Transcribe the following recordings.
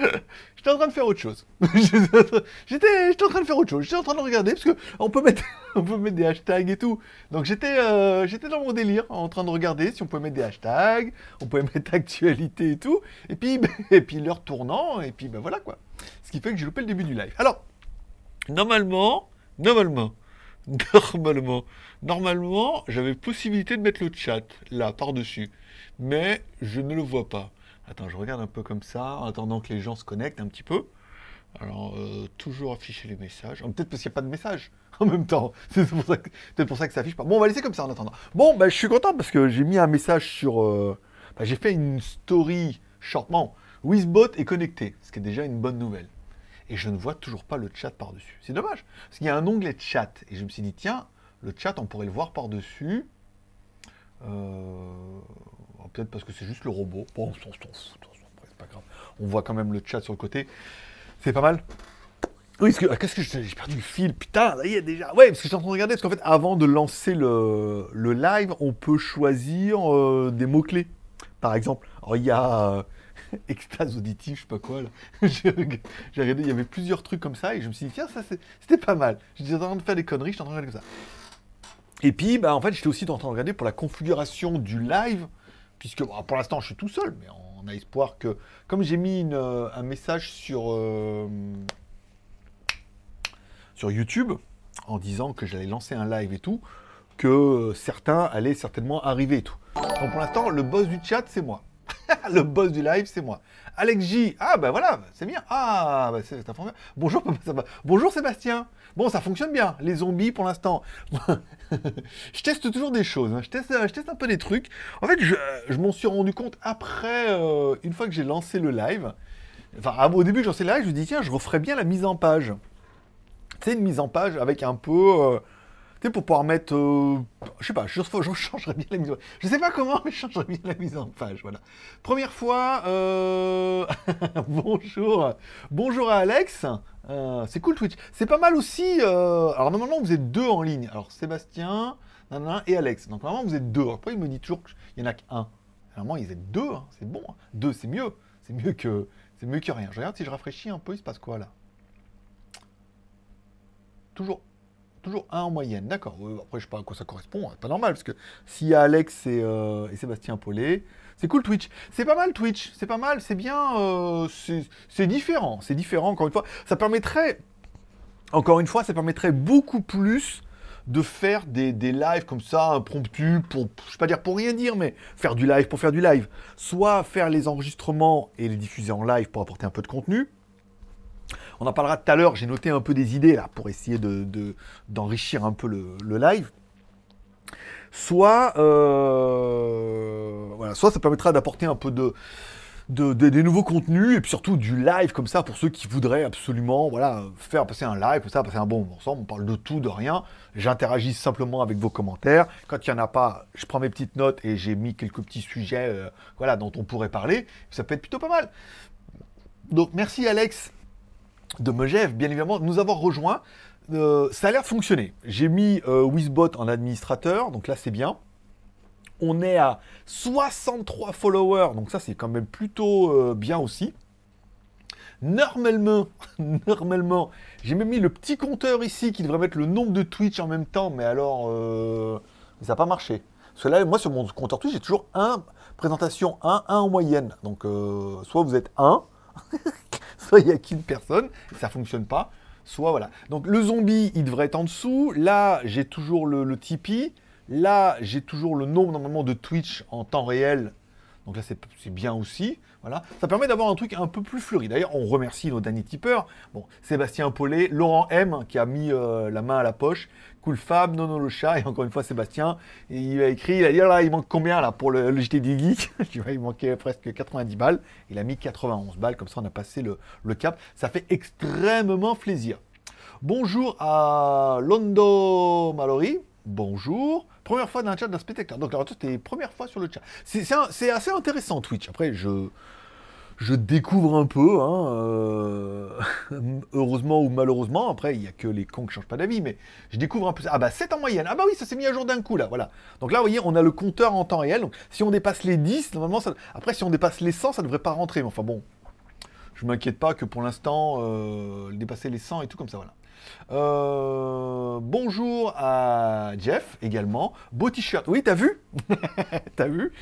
J'étais en train de faire autre chose. j'étais, en train de faire autre chose. J'étais en train de regarder parce que on peut mettre, on peut mettre des hashtags et tout. Donc j'étais, euh, j'étais dans mon délire, en train de regarder si on pouvait mettre des hashtags, on pouvait mettre actualité et tout. Et puis, et puis l'heure tournant, et puis ben voilà quoi. Ce qui fait que j'ai loupé le début du live. Alors, normalement, normalement, normalement, normalement, j'avais possibilité de mettre le chat là par dessus, mais je ne le vois pas. Attends, je regarde un peu comme ça, en attendant que les gens se connectent un petit peu. Alors, euh, toujours afficher les messages. Oh, peut-être parce qu'il n'y a pas de message en même temps. C'est pour ça que, peut-être pour ça que ça affiche pas. Bon, on va laisser comme ça en attendant. Bon, bah, je suis content parce que j'ai mis un message sur. Euh, bah, j'ai fait une story shortement. Wizbot est connecté, ce qui est déjà une bonne nouvelle. Et je ne vois toujours pas le chat par-dessus. C'est dommage. Parce qu'il y a un onglet chat. Et je me suis dit, tiens, le chat, on pourrait le voir par-dessus. Euh, peut-être parce que c'est juste le robot. Bon, on c'est pas grave. On voit quand même le chat sur le côté. C'est pas mal. Oui, ah, qu'est-ce que j'ai perdu le fil Putain, ça y est déjà. Ouais, parce que j'étais en train de regarder, parce qu'en fait, avant de lancer le, live, on peut choisir euh, des mots-clés. Par exemple, il y a euh, extase auditive, je sais pas quoi, j'ai regardé, il y avait plusieurs trucs comme ça, et je me suis dit, tiens, ça c'était pas mal. J'étais en train de faire des conneries, j'étais en train de regarder comme ça. Et puis, bah, en fait, j'étais aussi en train de regarder pour la configuration du live puisque pour l'instant je suis tout seul, mais on a espoir que, comme j'ai mis euh, un message sur, euh, sur YouTube en disant que j'allais lancer un live et tout, que certains allaient certainement arriver et tout. Donc pour l'instant, le boss du chat, c'est moi. le boss du live, c'est moi. Alex J, ah ben voilà, c'est bien. Ah, bah c'est Bonjour, Bonjour Sébastien. Bon, ça fonctionne bien, les zombies pour l'instant. je teste toujours des choses, hein. je, teste, un peu des trucs. En fait, je, m'en suis rendu compte après, euh, une fois que j'ai lancé le live. Enfin, au début lancé le live, je me dis, tiens, je referais bien la mise en page. C'est une mise en page avec un peu... Euh, pour pouvoir mettre, euh, je sais pas, je, je, changerais bien la mise en page. Je sais pas comment, mais je changerais bien la mise en page, voilà. Première fois, euh, bonjour, bonjour à Alex. Euh, c'est cool Twitch. C'est pas mal aussi. alors normalement vous êtes deux en ligne. Alors Sébastien, et Alex. Donc normalement vous êtes deux. Après il me dit toujours qu'il y en a qu'un. Normalement ils êtes deux. Hein. C'est bon. Hein. Deux c'est mieux. C'est mieux que c'est mieux que rien. Je regarde si je rafraîchis un peu, il se passe quoi là? Toujours Toujours un en moyenne, d'accord. après, je sais pas à quoi ça correspond, hein. pas normal, parce que s'il y a Alex et, euh, Sébastien Paulet, c'est cool Twitch. C'est pas mal Twitch, c'est pas mal, c'est bien, euh, c'est différent, c'est différent, encore une fois. Ça permettrait, encore une fois, ça permettrait beaucoup plus de faire des, des lives comme ça, impromptus, pour, je sais pas dire pour rien dire, mais faire du live pour faire du live. Soit faire les enregistrements et les diffuser en live pour apporter un peu de contenu, on en parlera tout à l'heure. J'ai noté un peu des idées là pour essayer d'enrichir un peu le, live. Soit, euh, voilà, soit ça permettra d'apporter un peu de, des nouveaux contenus et puis surtout du live comme ça pour ceux qui voudraient absolument voilà, faire passer un live, ça, passer un bon moment ensemble. On parle de tout, de rien. J'interagis simplement avec vos commentaires. Quand il n'y en a pas, je prends mes petites notes et j'ai mis quelques petits sujets euh, voilà, dont on pourrait parler. Ça peut être plutôt pas mal. Donc merci Alex de Megève, bien évidemment, nous avoir rejoint. Euh, ça a l'air de fonctionner. J'ai mis euh, Wizbot en administrateur, donc là c'est bien. On est à 63 followers, donc ça c'est quand même plutôt euh, bien aussi. Normalement, normalement, j'ai même mis le petit compteur ici qui devrait mettre le nombre de Twitch en même temps, mais alors ça n'a pas marché. Parce que là, moi sur mon compteur Twitch, j'ai toujours un présentation 1, 1 en moyenne. Donc soit vous êtes 1, il n'y a qu'une personne, ça fonctionne pas. Soit voilà. Donc le zombie, il devrait être en dessous. Là, j'ai toujours le, le Tipeee. Là, j'ai toujours le nombre normalement de Twitch en temps réel. Donc là, c'est bien aussi. Voilà. Ça permet d'avoir un truc un peu plus fleuri. D'ailleurs, on remercie nos derniers tipeurs. Bon, Sébastien Paulet, Laurent M, qui a mis euh, la main à la poche, Cool Fab, Nono le chat, et encore une fois Sébastien. Il a écrit, il a dit, là, il manque combien là pour le, le JT Geek Il manquait presque 90 balles. Il a mis 91 balles, comme ça on a passé le, cap. Ça fait extrêmement plaisir. Bonjour à Londo Mallory. Bonjour. Première fois dans le chat d'un spectateur. Donc, alors, toi, c'était première fois sur le chat. C'est assez intéressant, Twitch. Après, je je découvre un peu, hein, euh, heureusement ou malheureusement. Après, il n'y a que les cons qui changent pas d'avis, mais je découvre un peu. Ah bah 7 en moyenne. Ah bah oui, ça s'est mis à jour d'un coup là, voilà. Donc là, vous voyez, on a le compteur en temps réel. Donc si on dépasse les 10, normalement, ça... après si on dépasse les 100, ça devrait pas rentrer. Mais enfin bon, je m'inquiète pas que pour l'instant, euh, dépasser les 100 et tout comme ça, voilà. Euh, bonjour à Jeff également. Beau t-shirt. Oui, t'as vu? T'as vu?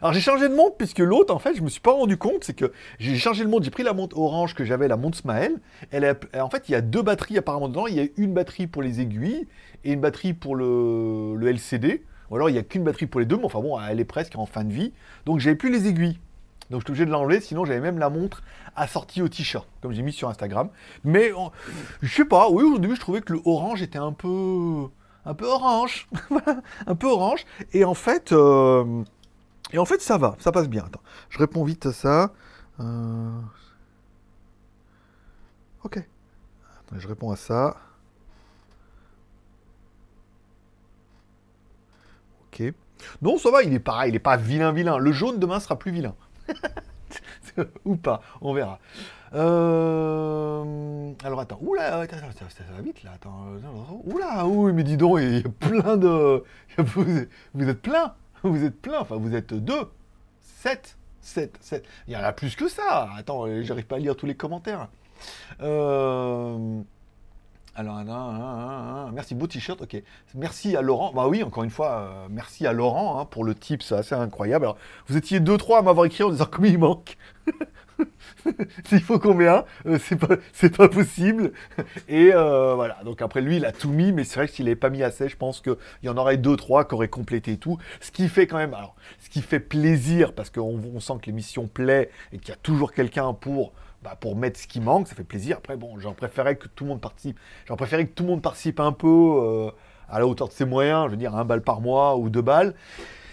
Alors j'ai changé de montre puisque l'autre, en fait, je me suis pas rendu compte. C'est que j'ai changé de montre. J'ai pris la montre orange que j'avais, la montre Smael. Elle. En fait, il y a deux batteries apparemment dedans. Il y a une batterie pour les aiguilles et une batterie pour le, le LCD. Ou alors il n'y a qu'une batterie pour les deux, mais enfin bon, elle est presque en fin de vie. Donc j'avais plus les aiguilles. Donc je suis obligé de l'enlever, sinon j'avais même la montre assortie au t-shirt, comme j'ai mis sur Instagram. Mais je sais pas, oui, au début je trouvais que le orange était un peu. un peu orange. un peu orange. Et en fait. Euh, et en fait, ça va, ça passe bien. Attends, je réponds vite à ça. Euh, ok. je réponds à ça. Ok. Non, ça va, il est pareil, il n'est pas vilain, vilain. Le jaune demain sera plus vilain. Ou pas, on verra. Euh, alors attends, oula, ça, va vite là. Attends, euh, oula, oui, mais dis donc, il y a plein de. Vous êtes plein, vous êtes plein, enfin vous êtes deux, sept, sept, sept. Il y en a plus que ça. Attends, j'arrive pas à lire tous les commentaires. Euh. Alors, merci, beau t-shirt, ok. Merci à Laurent. Bah oui, encore une fois, euh, merci à Laurent hein, pour le tip, c'est assez incroyable. Alors, vous étiez deux, trois à m'avoir écrit en disant combien il manque. S'il faut combien, euh, c'est pas, pas possible. Et euh, voilà, donc après lui, il a tout mis, mais c'est vrai que s'il n'avait pas mis assez, je pense qu'il y en aurait deux, trois qui auraient complété tout. Ce qui fait quand même, alors, ce qui fait plaisir, parce qu'on on sent que l'émission plaît et qu'il y a toujours quelqu'un pour bah, pour mettre ce qui manque, ça fait plaisir. Après, bon, j'en préférais que tout le monde participe. J'en préférais que tout le monde participe un peu euh, à la hauteur de ses moyens, je veux dire, un balle par mois ou deux balles,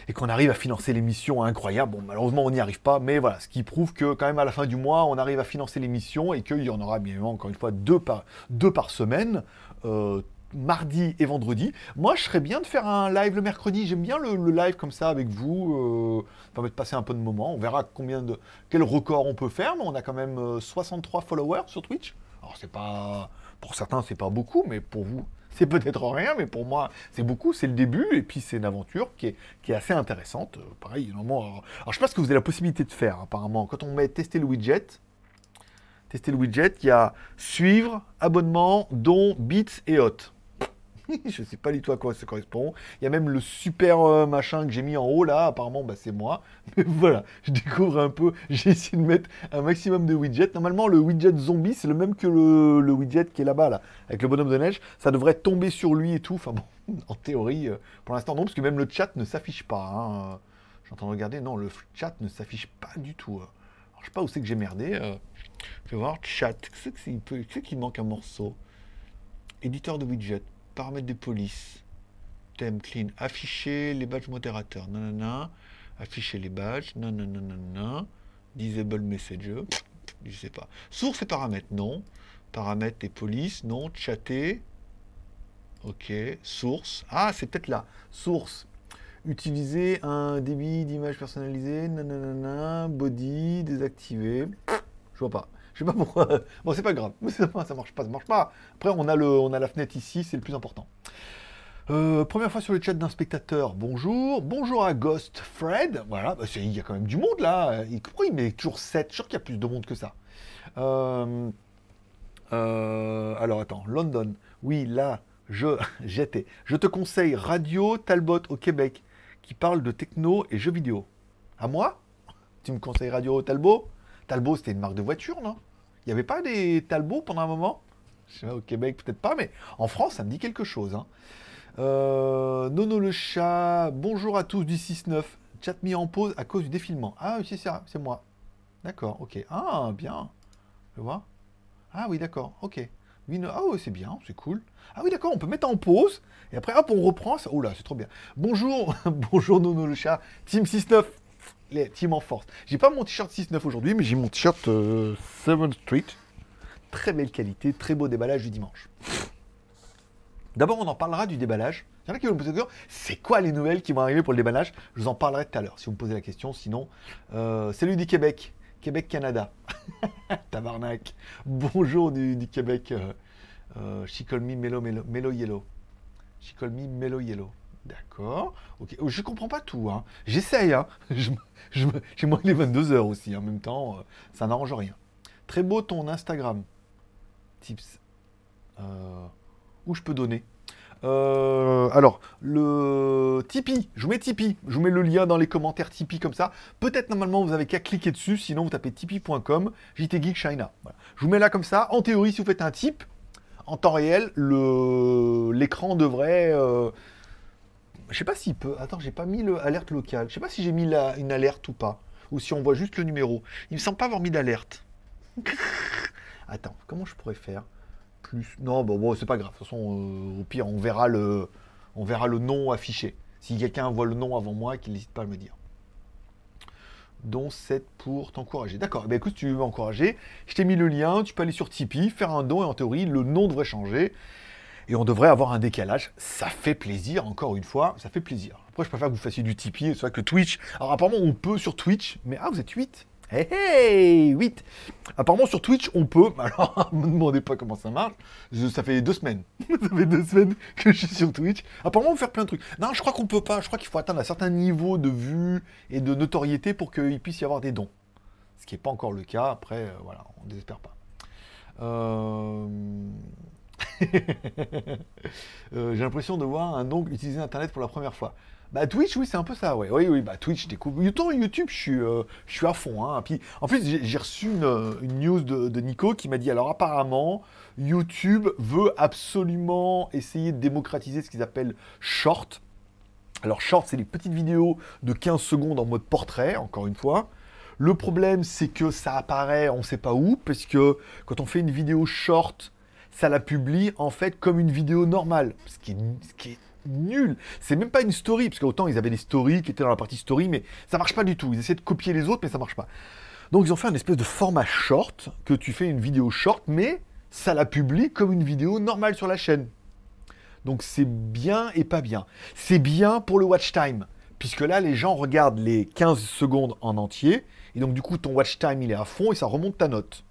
et qu'on arrive à financer l'émission incroyable. Bon, malheureusement, on n'y arrive pas, mais voilà, ce qui prouve que quand même à la fin du mois, on arrive à financer l'émission et qu'il y en aura bien évidemment, encore une fois, deux par, deux par semaine. Euh, mardi et vendredi. Moi, je serais bien de faire un live le mercredi. J'aime bien le, live comme ça avec vous. Euh, ça permet de passer un peu de moments. On verra combien de quel record on peut faire. Mais on a quand même 63 euh, followers sur Twitch. Alors c'est pas pour certains c'est pas beaucoup, mais pour vous c'est peut-être rien, mais pour moi, c'est beaucoup, c'est le début, et puis c'est une aventure qui est, qui est assez intéressante. Euh, pareil, normalement, alors, alors, je sais pas ce que vous avez la possibilité de faire, apparemment. Quand on met tester le widget, tester le widget, il y a suivre, abonnement, don, bits et hot. je sais pas du tout à quoi ça correspond. Il y a même le super euh, machin que j'ai mis en haut là, apparemment bah, c'est moi. Mais voilà, je découvre un peu, j'ai essayé de mettre un maximum de widgets. Normalement le widget zombie c'est le même que le, widget qui est là-bas là, avec le bonhomme de neige. Ça devrait tomber sur lui et tout. Enfin bon, en théorie, euh, pour l'instant non, parce que même le chat ne s'affiche pas. Hein. J'entends regarder, non, le chat ne s'affiche pas du tout. Alors, je sais pas où c'est que j'ai merdé. Je vais voir, chat, c'est qu'il manque un morceau. Éditeur de widget paramètres de police, thème clean, afficher les badges modérateurs, nanana, afficher les badges, nanana, disable messenger, je sais pas. Source et paramètres, non. Paramètres et police, non. Chatter, ok. Source, ah, c'est peut-être là. Source, utiliser un débit d'image personnalisée, nanana, body, désactiver, je vois pas. Je sais pas pourquoi. Bon, c'est pas grave. Ça marche pas, ça marche pas. Après, on a, le, on a la fenêtre ici, c'est le plus important. Euh, première fois sur le chat d'un spectateur, bonjour. Bonjour à Ghost Fred. Voilà, bah, il y a quand même du monde là. Pourquoi il met toujours 7 Je suis sûr qu'il y a plus de monde que ça. Euh, euh, alors attends, London. Oui, là, je, j'étais. Je te conseille Radio Talbot au Québec qui parle de techno et jeux vidéo. À moi? Tu me conseilles Radio Talbot? Talbot, c'était une marque de voiture, non? Il n'y avait pas des Talbot pendant un moment? Je sais pas, au Québec, peut-être pas, mais en France, ça me dit quelque chose. Hein. Euh, Nono le chat, bonjour à tous du 6-9. Chat mis en pause à cause du défilement. Ah oui, c'est ça, c'est moi. D'accord, ok. Ah, bien. Tu vois Ah oui, d'accord, ok. Ah oui, c'est bien, c'est cool. Ah oui, d'accord, on peut mettre en pause. Et après, hop, on reprend. Oh là, c'est trop bien. Bonjour, bonjour Nono le chat. Team 6-9 les teams en force. J'ai pas mon t-shirt 6-9 aujourd'hui, mais j'ai mon t-shirt 7 euh, Street. Très belle qualité, très beau déballage du dimanche. D'abord, on en parlera du déballage. Il y a qui vont me poser c'est quoi les nouvelles qui vont arriver pour le déballage? Je vous en parlerai tout à l'heure si vous me posez la question. Sinon, euh, salut du Québec. Québec-Canada. Tabarnak. Bonjour du, Québec. Euh, euh, she me Melo, Melo, Yellow. She call Yellow. D'accord. Ok. Oh, je comprends pas tout. Hein. J'essaye. Hein. Je, J'ai moins les 22 heures aussi. En même temps, euh, ça n'arrange rien. Très beau ton Instagram. Tips. où je peux donner? Euh, alors, le Tipeee, je vous mets Tipeee, je vous mets le lien dans les commentaires Tipeee comme ça. Peut-être normalement vous avez qu'à cliquer dessus, sinon vous tapez tipeee.com, JT Geek China. Je vous mets là comme ça. En théorie, si vous faites un tip, en temps réel, l'écran devrait. Euh... Je sais pas s'il peut. Attends, j'ai pas mis l'alerte locale. Je sais pas si j'ai mis une alerte ou pas. Ou si on voit juste le numéro. Il me semble pas avoir mis d'alerte. Attends, comment je pourrais faire non, bon, c'est pas grave. De toute façon, euh, au pire, on verra, le, on verra le nom affiché. Si quelqu'un voit le nom avant moi, qu'il n'hésite pas à me dire. Dont 7 pour t'encourager. D'accord, eh ben, écoute, tu veux m'encourager, je t'ai mis le lien, tu peux aller sur Tipeee, faire un don, et en théorie, le nom devrait changer. Et on devrait avoir un décalage. Ça fait plaisir, encore une fois, ça fait plaisir. Après, je préfère que vous fassiez du Tipeee. Vrai que Twitch. Alors, apparemment, on peut sur Twitch, mais ah, vous êtes 8 Hey, hey 8 Apparemment sur Twitch on peut, alors ne me demandez pas comment ça marche, ça fait deux semaines, ça fait deux semaines que je suis sur Twitch. Apparemment on peut faire plein de trucs. Non, je crois qu'on peut pas, je crois qu'il faut atteindre un certain niveau de vue et de notoriété pour qu'il puisse y avoir des dons. Ce qui n'est pas encore le cas, après euh, voilà, on ne désespère pas. Euh, euh, j'ai l'impression de voir un ongle utiliser Internet pour la première fois. Bah Twitch, oui, c'est un peu ça, ouais. Oui, oui, bah Twitch, découvre. YouTube, je suis, euh, je suis à fond. Hein. En plus, j'ai reçu une, news de, Nico qui m'a dit alors apparemment, YouTube veut absolument essayer de démocratiser ce qu'ils appellent short. Alors short, c'est les petites vidéos de 15 secondes en mode portrait, encore une fois. Le problème, c'est que ça apparaît, on ne sait pas où, parce que quand on fait une vidéo short, ça la publie en fait comme une vidéo normale, ce qui est, ce nul. C'est même pas une story, parce qu'autant ils avaient des stories qui étaient dans la partie story, mais ça marche pas du tout. Ils essaient de copier les autres, mais ça marche pas. Donc ils ont fait un espèce de format short, que tu fais une vidéo short, mais ça la publie comme une vidéo normale sur la chaîne. Donc c'est bien et pas bien. C'est bien pour le watch time, puisque là les gens regardent les 15 secondes en entier, et donc du coup ton watch time il est à fond et ça remonte ta note.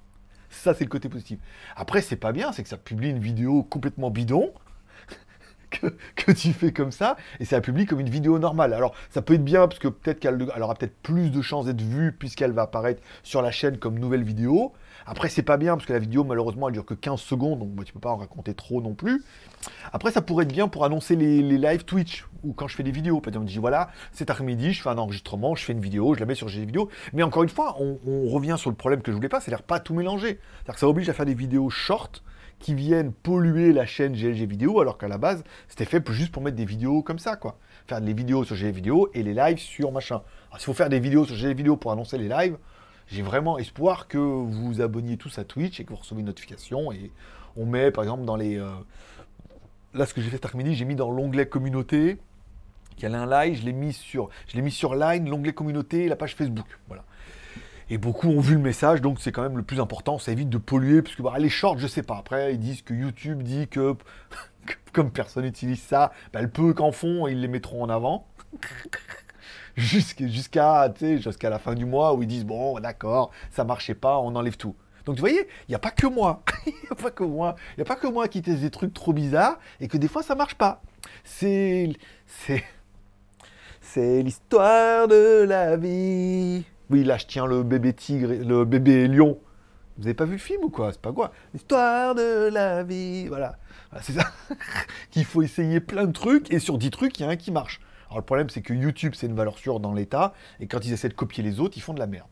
Ça c'est le côté positif. Après c'est pas bien, c'est que ça publie une vidéo complètement bidon, que, tu fais comme ça, et ça publie comme une vidéo normale. Alors, ça peut être bien, parce que peut-être qu'elle aura peut-être plus de chances d'être vue, puisqu'elle va apparaître sur la chaîne comme nouvelle vidéo. Après, c'est pas bien, parce que la vidéo, malheureusement, elle dure que 15 secondes, donc bah, tu peux pas en raconter trop non plus. Après, ça pourrait être bien pour annoncer les, live Twitch, ou quand je fais des vidéos. Par exemple, je dis, voilà, cet après-midi, je fais un enregistrement, je fais une vidéo, je la mets sur GG Vidéo. Mais encore une fois, on, on revient sur le problème que je voulais pas, c'est-à-dire pas tout mélanger. C'est-à-dire que ça oblige à faire des vidéos short, qui viennent polluer la chaîne GLG vidéo, alors qu'à la base, c'était fait juste pour mettre des vidéos comme ça, quoi. Faire des vidéos sur GLG vidéo et les lives sur machin. Alors, s'il faut faire des vidéos sur GLG vidéo pour annoncer les lives, j'ai vraiment espoir que vous vous abonniez tous à Twitch et que vous recevez une notification. Et on met, par exemple, dans les. Euh, là, ce que j'ai fait cet après-midi, j'ai mis dans l'onglet communauté. Il y a un live, je l'ai mis sur, je l'ai mis sur Line, l'onglet communauté et la page Facebook. Voilà. Et beaucoup ont vu le message, donc c'est quand même le plus important. Ça évite de polluer, puisque bah, les shorts, je sais pas. Après, ils disent que YouTube dit que, comme personne n'utilise ça, bah, le peu qu'en font, ils les mettront en avant. Jusqu'à la fin du mois où ils disent bon d'accord ça marchait pas on enlève tout donc vous voyez il n'y a pas que moi il n'y a pas que moi il n'y a pas que moi qui teste des trucs trop bizarres et que des fois ça marche pas c'est c'est c'est l'histoire de la vie oui, là, je tiens le bébé tigre, le bébé lion. Vous avez pas vu le film ou quoi? C'est pas quoi? L'histoire de la vie. Voilà. c'est ça. Qu'il faut essayer plein de trucs et sur 10 trucs, il y a un qui marche. Alors le problème, c'est que YouTube, c'est une valeur sûre dans l'État et quand ils essaient de copier les autres, ils font de la merde.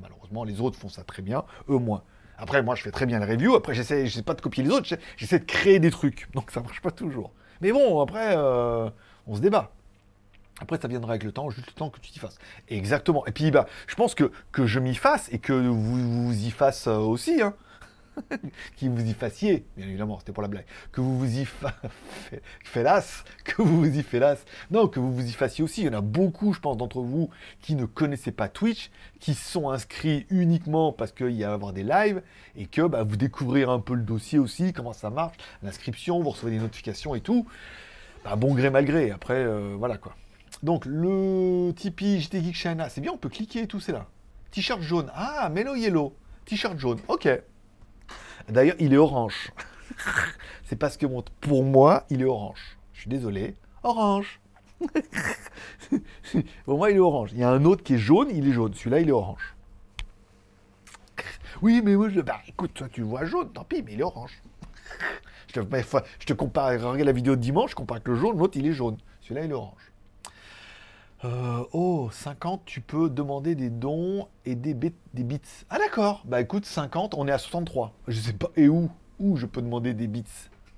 malheureusement, les autres font ça très bien, eux moins. Après, moi, je fais très bien le review. Après, j'essaie, sais pas de copier les autres, j'essaie de créer des trucs. Donc, ça marche pas toujours. Mais bon, après, euh, on se débat. Après, ça viendra avec le temps, juste le temps que tu t'y fasses. Exactement. Et puis, bah, je pense que, que je m'y fasse et que vous, vous y fasse euh, aussi, hein. qui vous y fassiez, bien évidemment, c'était pour la blague, que vous vous y fa... que vous vous y félasse, non, que vous vous y fassiez aussi. Il y en a beaucoup, je pense, d'entre vous qui ne connaissaient pas Twitch, qui sont inscrits uniquement parce qu'il y a à avoir des lives et que bah, vous découvrez un peu le dossier aussi, comment ça marche, l'inscription, vous recevez des notifications et tout. Bah, bon gré mal gré, après, euh, voilà quoi. Donc, le Tipeee JT Geek China, c'est bien, on peut cliquer et tout, c'est là. T-shirt jaune. Ah, Mellow Yellow. T-shirt jaune. Ok. D'ailleurs, il est orange. c'est parce que pour moi, il est orange. Je suis désolé. Orange. pour moi, il est orange. Il y a un autre qui est jaune, il est jaune. Celui-là, il est orange. Oui, mais moi, je... bah, écoute, toi, tu vois jaune, tant pis, mais il est orange. je, te, je te compare, regarde la vidéo dimanche, je compare avec le jaune, l'autre, il est jaune. Celui-là, il est orange. Euh, oh, 50, tu peux demander des dons et des, bits. Des bits. Ah d'accord, bah écoute, 50, on est à 63. Je sais pas, et où? Où je peux demander des bits?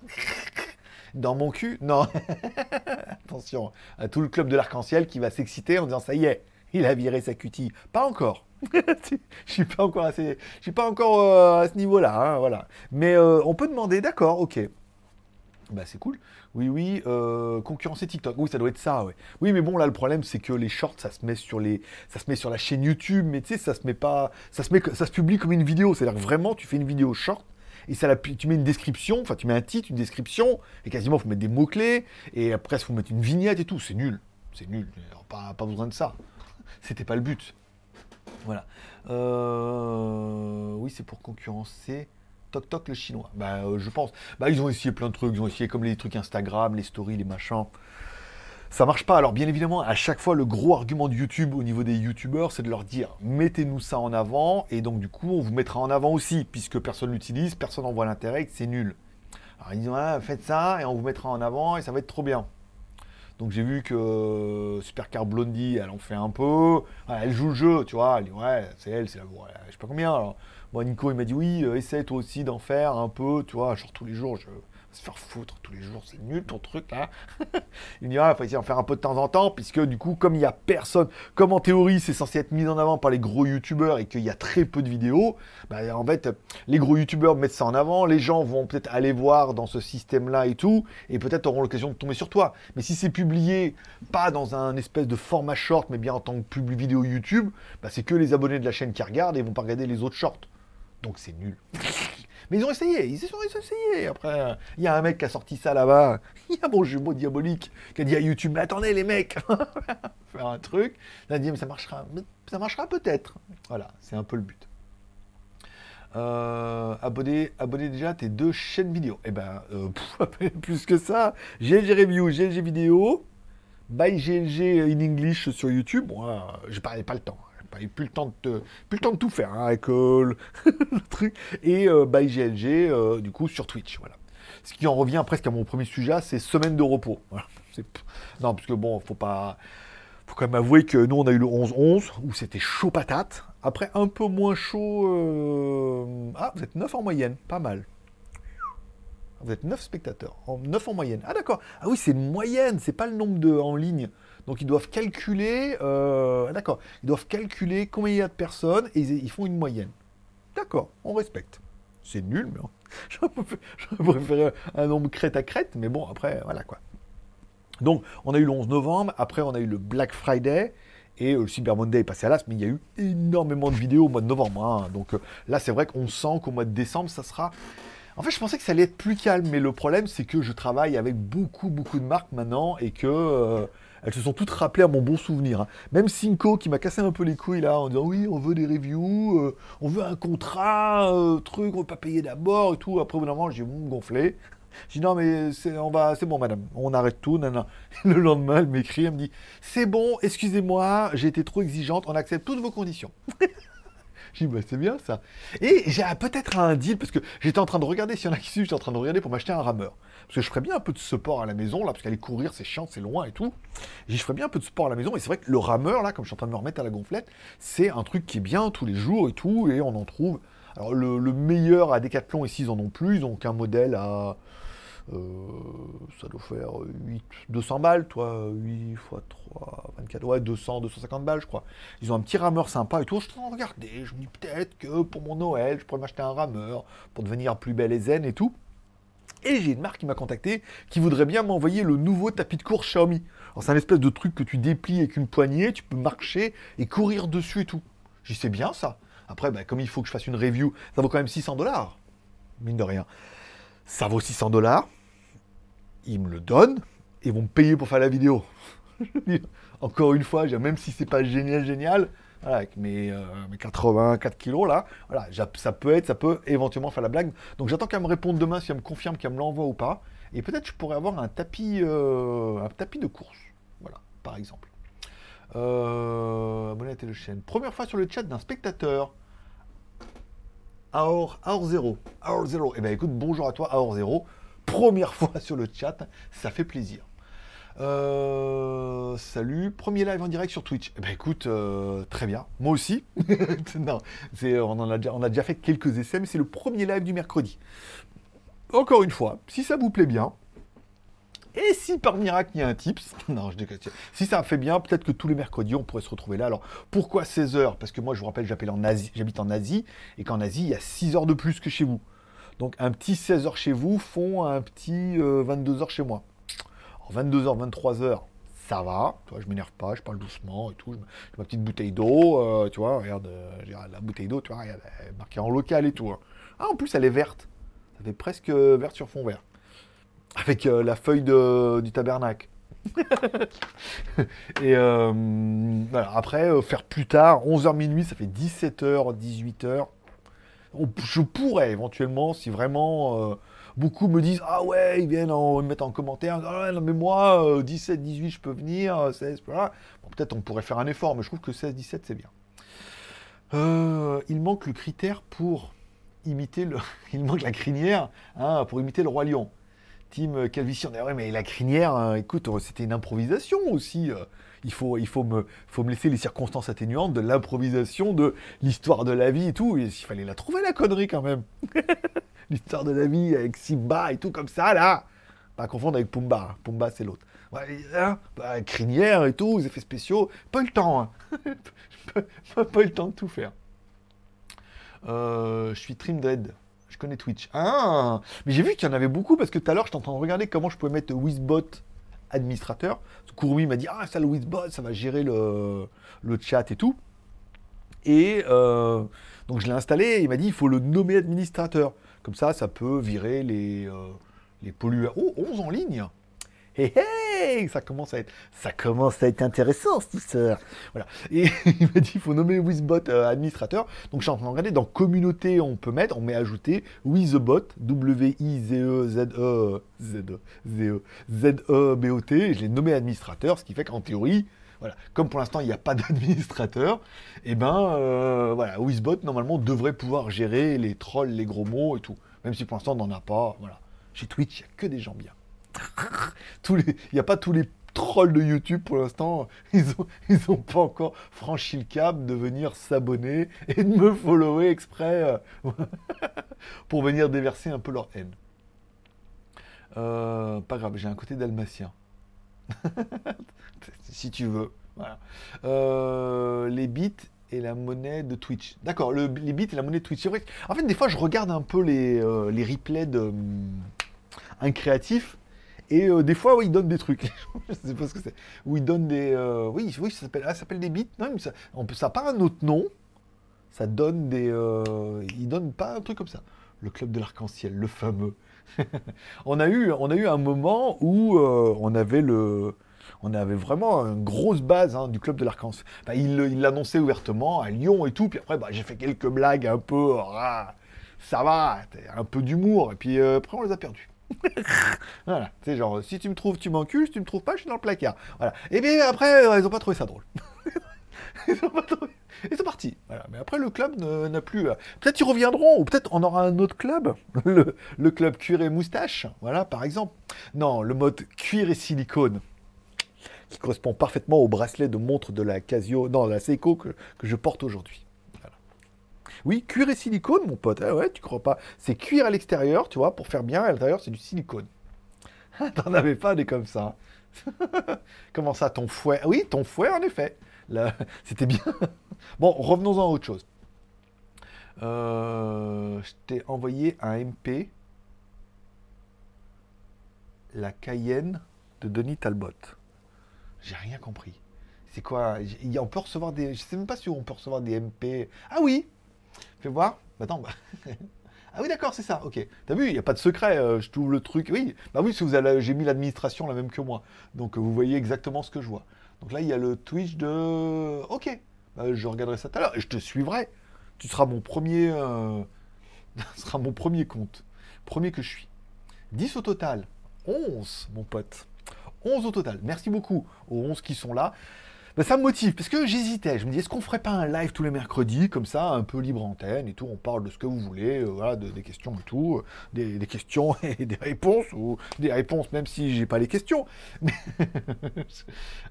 Dans mon cul? Non. Attention, à tout le club de l'arc-en-ciel qui va s'exciter en disant ça y est, il a viré sa cutie. Pas encore. je suis pas encore assez, je suis pas encore euh, à ce niveau-là, hein. Mais euh, on peut demander, d'accord, ok. Bah c'est cool. Oui, oui, euh, concurrencer TikTok. Oui, ça doit être ça, ouais. Oui, mais bon, là, le problème, c'est que les shorts, ça se met sur les, ça se met sur la chaîne YouTube, mais tu sais, ça se met pas, ça se met, ça se publie comme une vidéo. C'est-à-dire que vraiment, tu fais une vidéo short et ça tu mets une description, enfin, tu mets un titre, une description, et quasiment, faut mettre des mots-clés, et après, faut mettre une vignette et tout. C'est nul. C'est nul. pas, pas besoin de ça. C'était pas le but. Voilà. Euh, oui, c'est pour concurrencer. Toc Toc le chinois. Bah, euh, je pense. Bah, ils ont essayé plein de trucs. Ils ont essayé comme les trucs Instagram, les stories, les machins. Ça marche pas. Alors, bien évidemment, à chaque fois, le gros argument de YouTube au niveau des YouTubeurs, c'est de leur dire mettez-nous ça en avant. Et donc, du coup, on vous mettra en avant aussi, puisque personne l'utilise, personne n'en voit l'intérêt c'est nul. Alors, ils disent voilà, faites ça et on vous mettra en avant et ça va être trop bien. Donc j'ai vu que euh, Supercar Blondie, elle en fait un peu. elle joue le jeu, tu vois. Elle dit, ouais, c'est elle, c'est la. je sais pas combien. Alors. Moi, Nico, il m'a dit, oui, euh, essaie toi aussi d'en faire un peu, tu vois. Genre tous les jours, je, se faire foutre tous les jours, c'est nul ton truc là. il dit, ah, il faut essayer d'en faire un peu de temps en temps, puisque du coup, comme il n'y a personne, comme en théorie c'est censé être mis en avant par les gros youtubeurs et qu'il y a très peu de vidéos, bah, en fait, les gros youtubeurs mettent ça en avant, les gens vont peut-être aller voir dans ce système-là et tout, et peut-être auront l'occasion de tomber sur toi. Mais si c'est publié pas dans un espèce de format short, mais bien en tant que public vidéo YouTube, bah, c'est que les abonnés de la chaîne qui regardent et vont pas regarder les autres shorts. Donc c'est nul. Mais ils ont essayé, ils ont essayé. Après, il y a un mec qui a sorti ça là-bas. Il y a mon jumeau diabolique qui a dit à YouTube, mais attendez les mecs, faire un truc. Il a dit, mais ça marchera, ça marchera peut-être. Voilà, c'est un peu le but. Euh, abonner, abonner déjà tes deux chaînes vidéo. Eh ben, euh, plus que ça, GLG Review, GLG Vidéo, by GLG in English sur YouTube. Moi, je parlais pas le temps pas eu plus le temps de, plus le temps de tout faire hein, avec euh, le truc. Et euh, by GLG, euh, du coup, sur Twitch. Voilà. Ce qui en revient presque à mon premier sujet, c'est semaine de repos. Non, parce que bon, faut pas. Faut quand même avouer que nous, on a eu le 11-11, où c'était chaud patate. Après, un peu moins chaud. Ah, vous êtes 9 en moyenne, pas mal. Vous êtes 9 spectateurs, 9 en moyenne. Ah d'accord. Ah oui, c'est une moyenne, c'est pas le nombre de en ligne. Donc ils doivent calculer, euh, d'accord, ils doivent calculer combien il y a de personnes et ils, font une moyenne. D'accord, on respecte. C'est nul, mais j'aurais préféré un nombre crête à crête, mais bon, après, voilà quoi. Donc, on a eu le 11 novembre, après on a eu le Black Friday, et le Cyber Monday est passé à l'as, mais il y a eu énormément de vidéos au mois de novembre. Hein. Donc euh, là, c'est vrai qu'on sent qu'au mois de décembre, ça sera... En fait, je pensais que ça allait être plus calme, mais le problème, c'est que je travaille avec beaucoup, beaucoup de marques maintenant, et que... Euh, elles se sont toutes rappelées à mon bon souvenir. Hein. Même Cinco qui m'a cassé un peu les couilles là en disant oui, on veut des reviews, euh, on veut un contrat, euh, truc, on veut pas payer d'abord et tout. Après, au bout moment, j'ai gonflé. J'ai dit non, mais c'est, on va, c'est bon, madame, on arrête tout. Non, Le lendemain, elle m'écrit, elle me dit c'est bon, excusez-moi, j'ai été trop exigeante, on accepte toutes vos conditions. J'ai dit, bah, c'est bien ça. Et j'ai peut-être un deal, parce que j'étais en train de regarder, s'il y en a qui suivent, j'étais en train de regarder pour m'acheter un rameur. Parce que je ferais bien un peu de sport à la maison, là, parce qu'aller courir, c'est chiant, c'est loin et tout. J'ai je ferais bien un peu de sport à la maison. Et c'est vrai que le rameur, là, comme je suis en train de me remettre à la gonflette, c'est un truc qui est bien tous les jours et tout, et on en trouve. Alors, le, meilleur à Decathlon, ici, ils en ont plus. Ils ont qu'un modèle à. Euh, ça doit faire 8, 200 balles, toi, 8 x 3, 24, ouais, 200, 250 balles, je crois. Ils ont un petit rameur sympa et tout. Je suis en train de regarder, je me dis peut-être que pour mon Noël, je pourrais m'acheter un rameur pour devenir plus belle et zen et tout. Et j'ai une marque qui m'a contacté qui voudrait bien m'envoyer le nouveau tapis de course Xiaomi. Alors c'est un espèce de truc que tu déplies avec une poignée, tu peux marcher et courir dessus et tout. J'y sais bien ça. Après, bah, comme il faut que je fasse une review, ça vaut quand même 600 dollars. Mine de rien. Ça vaut 600 dollars. Ils me le donnent et vont me payer pour faire la vidéo. Encore une fois, même si c'est pas génial, génial, voilà, avec mes, euh, mes 84 kilos là, voilà, ça peut être, ça peut éventuellement faire la blague. Donc j'attends qu'elle me réponde demain si elle me confirme qu'elle me l'envoie ou pas. Et peut-être je pourrais avoir un tapis, euh, un tapis de course, voilà, par exemple. Euh, abonné à la chaîne. Première fois sur le chat d'un spectateur. Aor, Aor 0. Aor 0. Eh ben écoute, bonjour à toi, Aor 0. Première fois sur le chat, ça fait plaisir. Euh, salut, premier live en direct sur Twitch. Eh ben écoute, euh, très bien. Moi aussi. non, c'est- on, a déjà, on a déjà fait quelques essais, mais c'est le premier live du mercredi. Encore une fois, si ça vous plaît bien, et si par miracle il y a un tips, non, je déconne. Si ça fait bien, peut-être que tous les mercredis on pourrait se retrouver là. Alors pourquoi 16 heures? Parce que moi je vous rappelle, en Asie, j'habite en Asie, et qu'en Asie il y a 6 heures de plus que chez vous. Donc un petit 16 heures chez vous font un petit 22 heures chez moi. Alors 22 heures, 23 heures, ça va. Tu vois, je m'énerve pas, je parle doucement et tout. J'ai ma petite bouteille d'eau, euh, tu vois, regarde, euh, la bouteille d'eau, tu vois, elle est marquée en local et tout. hein. Ah, en plus elle est verte. Ça fait presque euh, verte sur fond vert. Avec euh, la feuille de- du tabernacle. Et euh, voilà, après, euh, faire plus tard, 11h minuit, ça fait 17h, 18h. On- je pourrais éventuellement, si vraiment beaucoup me disent Ah ouais, ils viennent en, ils mettent en commentaire Ah non, mais moi, euh, 17, 18, je peux venir, euh, 16, voilà. Bon, Peut-être on pourrait faire un effort, mais je trouve que 16, 17, c'est bien. Il manque le critère pour imiter le. il manque la crinière hein, pour imiter le Roi Lion. Team Calvici, on mais la crinière, hein, écoute, euh, c'était une improvisation aussi. euh. Il faut, il faut, me, faut me laisser les circonstances atténuantes de l'improvisation, de l'histoire de la vie et tout. Il fallait la trouver, la connerie, quand même. l'histoire de la vie avec Simba et tout comme ça, là. Pas confondre avec Pumba. hein. Pumba, c'est l'autre. Bah, crinière et tout, effets spéciaux. Pas le temps. hein. pas, le temps de tout faire. Euh, je suis. Je connais Twitch. Ah Mais j'ai vu qu'il y en avait beaucoup parce que tout à l'heure, je t'entends regarder comment je pouvais mettre Wizbot administrateur. Kurumi m'a dit Ah, ça, le Wizbot, ça va gérer le, chat et tout. Et euh, donc, je l'ai installé et il m'a dit Il faut le nommer administrateur. Comme ça, ça peut virer les, euh, les pollueurs. Oh, 11 en ligne Hé hé Ça commence à être, intéressant, tout ça. Voilà. Et il m'a dit, il faut nommer Wizbot euh, administrateur. Donc je suis en train de regarder, dans communauté, on peut mettre, on met ajouter Wizbot, W-I-Z-E-Z-E, Z-E, Z-E, Z-E-B-O-T, et je l'ai nommé administrateur, ce qui fait qu'en théorie, voilà, comme pour l'instant il n'y a pas d'administrateur, et ben euh, voilà, Wizbot normalement devrait pouvoir gérer les trolls, les gros mots et tout. Même si pour l'instant on n'en a pas, voilà. Chez Twitch, il n'y a que des gens bien. Tous les- Il n'y a pas tous les trolls de YouTube pour l'instant. Ils n'ont ont pas encore franchi le cap de venir s'abonner et de me follower exprès euh, pour venir déverser un peu leur haine. Euh, pas grave, j'ai un côté dalmatien. si tu veux. Voilà. Euh, les bits et la monnaie de Twitch. D'accord, le- les bits et la monnaie de Twitch. En fait, des fois, je regarde un peu les, euh, les replays de hum, créatif. Et euh, des fois, oui, ils donnent des trucs. je sais pas ce que c'est. Où ils donnent des. euh, oui, oui, ça s'appelle, ah, ça s'appelle des bits. Non, mais ça, on peut, ça n'a pas un autre nom. Ça donne des. Euh, ils donnent pas un truc comme ça. Le club de l'arc-en-ciel, le fameux. on, a eu, on a eu un moment où on avait le. On avait vraiment une grosse base hein, du club de l'arc-en-ciel. Enfin, il l'annonçait ouvertement à Lyon et tout. Puis après, bah, j'ai fait quelques blagues un peu. ah, ça va, un peu d'humour. Et puis après, on les a perdus. Voilà, c'est genre, si tu me trouves, tu m'encules, si tu me trouves pas, je suis dans le placard. Voilà. Et bien après, euh, ils ont pas trouvé ça drôle. ils ont pas. Ils sont partis. Voilà. Mais après, le club n'a plus. euh, Peut-être ils reviendront, ou peut-être on aura un autre club. Le, club cuir et moustache. Voilà, par exemple. Non, le mode cuir et silicone. Qui correspond parfaitement au bracelet de montre de la Casio, non, la Seiko que, que je porte aujourd'hui. Oui, cuir et silicone, mon pote. Ah ouais, tu crois pas C'est cuir à l'extérieur, tu vois, pour faire bien. À l'intérieur, c'est du silicone. T'en avais pas des comme ça. Comment ça, ton fouet? Ah Oui, ton fouet, en effet. C'était bien. Bon, revenons-en à autre chose. Euh, je t'ai envoyé un MP, la Cayenne de Denis Talbot. J'ai rien compris. C'est quoi? On peut recevoir des. Je sais même pas si on peut recevoir des MP. Ah oui Voir. Attends. bah. Ah oui, d'accord, c'est ça. Ok. T'as vu, il n'y a pas de secret. euh, je trouve le truc. Oui. Bah oui, que vous avez- j'ai mis l'administration la même que moi. Donc euh, vous voyez exactement ce que je vois. Donc là, il y a le Twitch de. Ok. Bah, je regarderai ça tout à l'heure et je te suivrai. Tu seras mon premier, euh, sera mon premier compte. Premier que je suis. 10 au total. 11, mon pote. 11 au total. Merci beaucoup aux 11 qui sont là. Ben, ça me motive, parce que j'hésitais. Je me dis, est-ce qu'on ferait pas un live tous les mercredis, comme ça, un peu libre antenne et tout, on parle de ce que vous voulez, euh, voilà, des questions et tout, euh, des, questions et des réponses, ou des réponses même si j'ai pas les questions.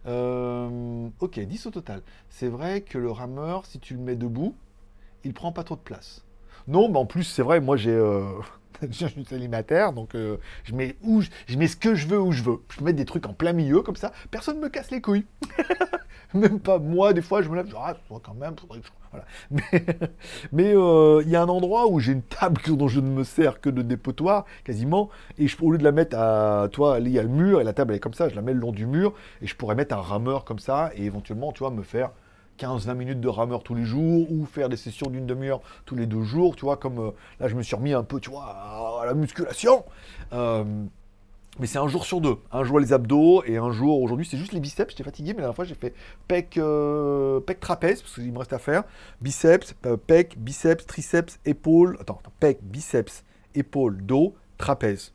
Euh, ok, 10 au total. C'est vrai que le rameur, si tu le mets debout, il prend pas trop de place. Non, mais en plus, c'est vrai, moi j'ai. je suis célibataire, donc je, mets où je, mets ce que je veux où je veux. Je peux mettre des trucs en plein milieu, comme ça, personne ne me casse les couilles. Même pas moi, des fois, je me lève, ah, quand même. Mais euh, il y a un endroit où j'ai une table dont je ne me sers que de dépotoir, quasiment, et au lieu de la mettre à, toi, il y a le mur, et la table est comme ça, je la mets le long du mur, et je pourrais mettre un rameur comme ça, et éventuellement, tu vois, me faire 15-20 minutes de rameur tous les jours, ou faire des sessions d'une demi-heure tous les deux jours, tu vois, comme euh, là, je me suis remis un peu, tu vois, à, la musculation. Euh, mais c'est un jour sur deux. Un jour les abdos et un jour, aujourd'hui, c'est juste les biceps. J'étais fatigué, mais la dernière fois, j'ai fait pec, euh, pec trapèze, parce qu'il me reste à faire. Biceps, pec, biceps, triceps, épaule. Attends, pec, biceps, épaule, dos, trapèze.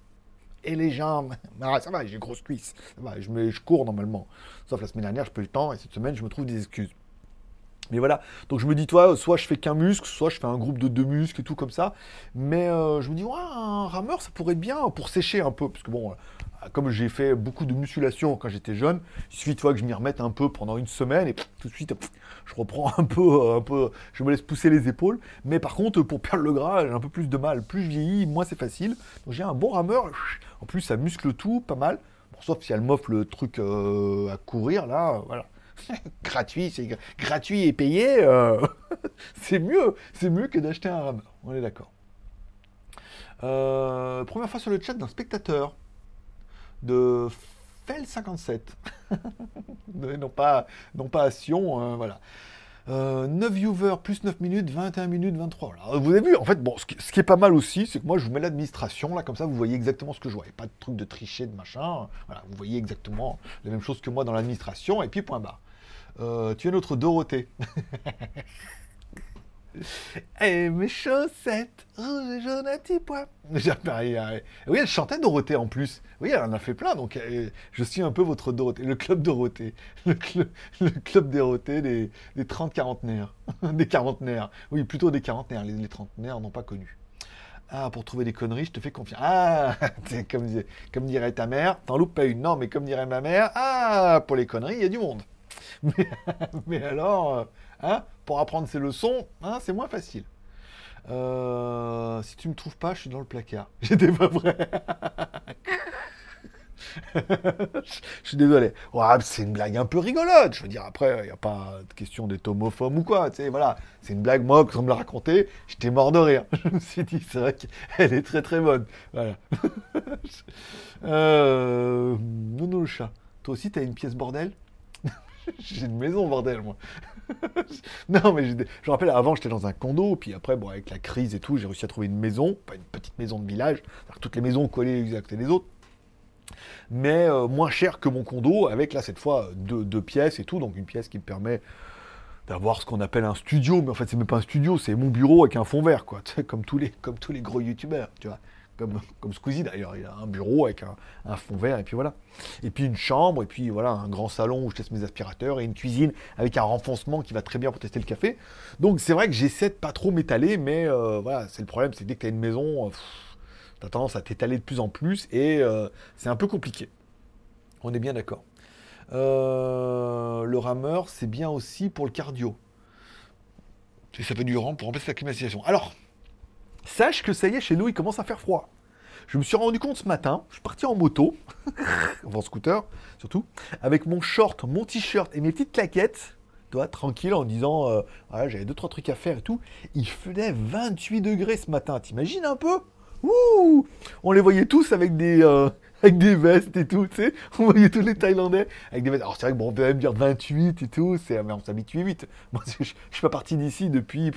Et les jambes. Ah, ça va, j'ai grosse cuisse. Je, je cours normalement. Sauf la semaine dernière, je peux le temps, et cette semaine, je me trouve des excuses. Mais voilà, donc je me dis, toi, soit je fais qu'un muscle, soit je fais un groupe de deux muscles et tout comme ça. Mais euh, je me dis, ouais, un rameur, ça pourrait être bien pour sécher un peu. Parce que bon, euh, comme j'ai fait beaucoup de musculation quand j'étais jeune, il suffit, toi, que je m'y remette un peu pendant une semaine et tout de suite, je reprends un peu, un peu, je me laisse pousser les épaules. Mais par contre, pour perdre le gras, j'ai un peu plus de mal. Plus je vieillis, moins c'est facile. Donc j'ai un bon rameur. En plus, ça muscle tout, pas mal. Sauf si elle m'offre le truc euh, à courir, là, voilà. gratuit, c'est gratuit et payé, euh, c'est mieux, c'est mieux que d'acheter un rameur. On est d'accord. Euh, première fois sur le chat d'un spectateur de Fel57. non pas, non pas à Sion, hein, voilà. 9 euh, viewers plus 9 minutes, 21 minutes, 23. vous avez vu, en fait, bon, ce qui, est pas mal aussi, c'est que moi je vous mets l'administration, là, comme ça vous voyez exactement ce que je vois. Pas de truc de tricher, de machin. Voilà, vous voyez exactement la même chose que moi dans l'administration, et puis point barre. Euh, tu es notre Dorothée. Et mes chaussettes rouges et jaunes à petits pois. Oui, elle chantait Dorothée en plus. Oui, elle en a fait plein, donc euh, je suis un peu votre Dorothée. Le club Dorothée. Le, club Dorothée des, des 30 quarantenaires. des quarantenaires. Oui, plutôt des quarantenaires. Les, les trentenaires n'ont pas connu. Ah, pour trouver des conneries, je te fais confiance. Ah, comme, comme dirait ta mère, t'en loupes pas une. Non, mais comme dirait ma mère, ah, pour les conneries, il y a du monde. Mais, alors, euh, hein, pour apprendre ces leçons, hein, c'est moins facile. Euh, si tu me trouves pas, je suis dans le placard. J'étais pas vrai. je suis désolé. c'est une blague un peu rigolote. Je veux dire, après, il n'y a pas de question d'être homophobe ou quoi. Tu voilà. C'est une blague, moi, que on me l'a raconté, j'étais mort de rire. Je me suis dit, c'est vrai qu'elle est très très bonne. Voilà. euh, non, le chat. Toi aussi, t'as une pièce bordel? j'ai une maison, bordel, moi. non, mais je me rappelle, avant, j'étais dans un condo, puis après, bon, avec la crise et tout, j'ai réussi à trouver une maison, pas une petite maison de village, toutes les maisons collées les unes à côté des autres, mais euh, moins cher que mon condo, avec là, cette fois, deux, pièces et tout, donc une pièce qui me permet d'avoir ce qu'on appelle un studio, mais en fait, c'est même pas un studio, c'est mon bureau avec un fond vert, quoi, comme tous les, comme tous les gros youtubeurs, tu vois comme, comme Squeezie d'ailleurs. Il a un bureau avec un, fond vert, et puis voilà. Et puis une chambre, et puis voilà, un grand salon où je teste mes aspirateurs, et une cuisine avec un renfoncement qui va très bien pour tester le café. Donc c'est vrai que j'essaie de pas trop m'étaler, mais euh, voilà, c'est le problème, c'est dès que tu as une maison, tu as tendance à t'étaler de plus en plus, et euh, c'est un peu compliqué. On est bien d'accord. Euh, le rameur, c'est bien aussi pour le cardio. Ça fait du rang pour remplacer la climatisation. Alors, Sache que ça y est, chez nous, il commence à faire froid. Je me suis rendu compte ce matin, je suis parti en moto, en scooter surtout, avec mon short, mon t-shirt et mes petites claquettes, toi, tranquille, en disant, euh, j'avais deux, trois trucs à faire et tout. Il faisait 28 degrés ce matin, t'imagines un peu? Ouh On les voyait tous avec des, euh, avec des vestes et tout, tu sais. On voyait tous les Thaïlandais avec des vestes. Alors c'est vrai que bon, on peut même dire 28 et tout, c'est, mais on s'habitue vite. Moi, je, je, suis pas parti d'ici depuis,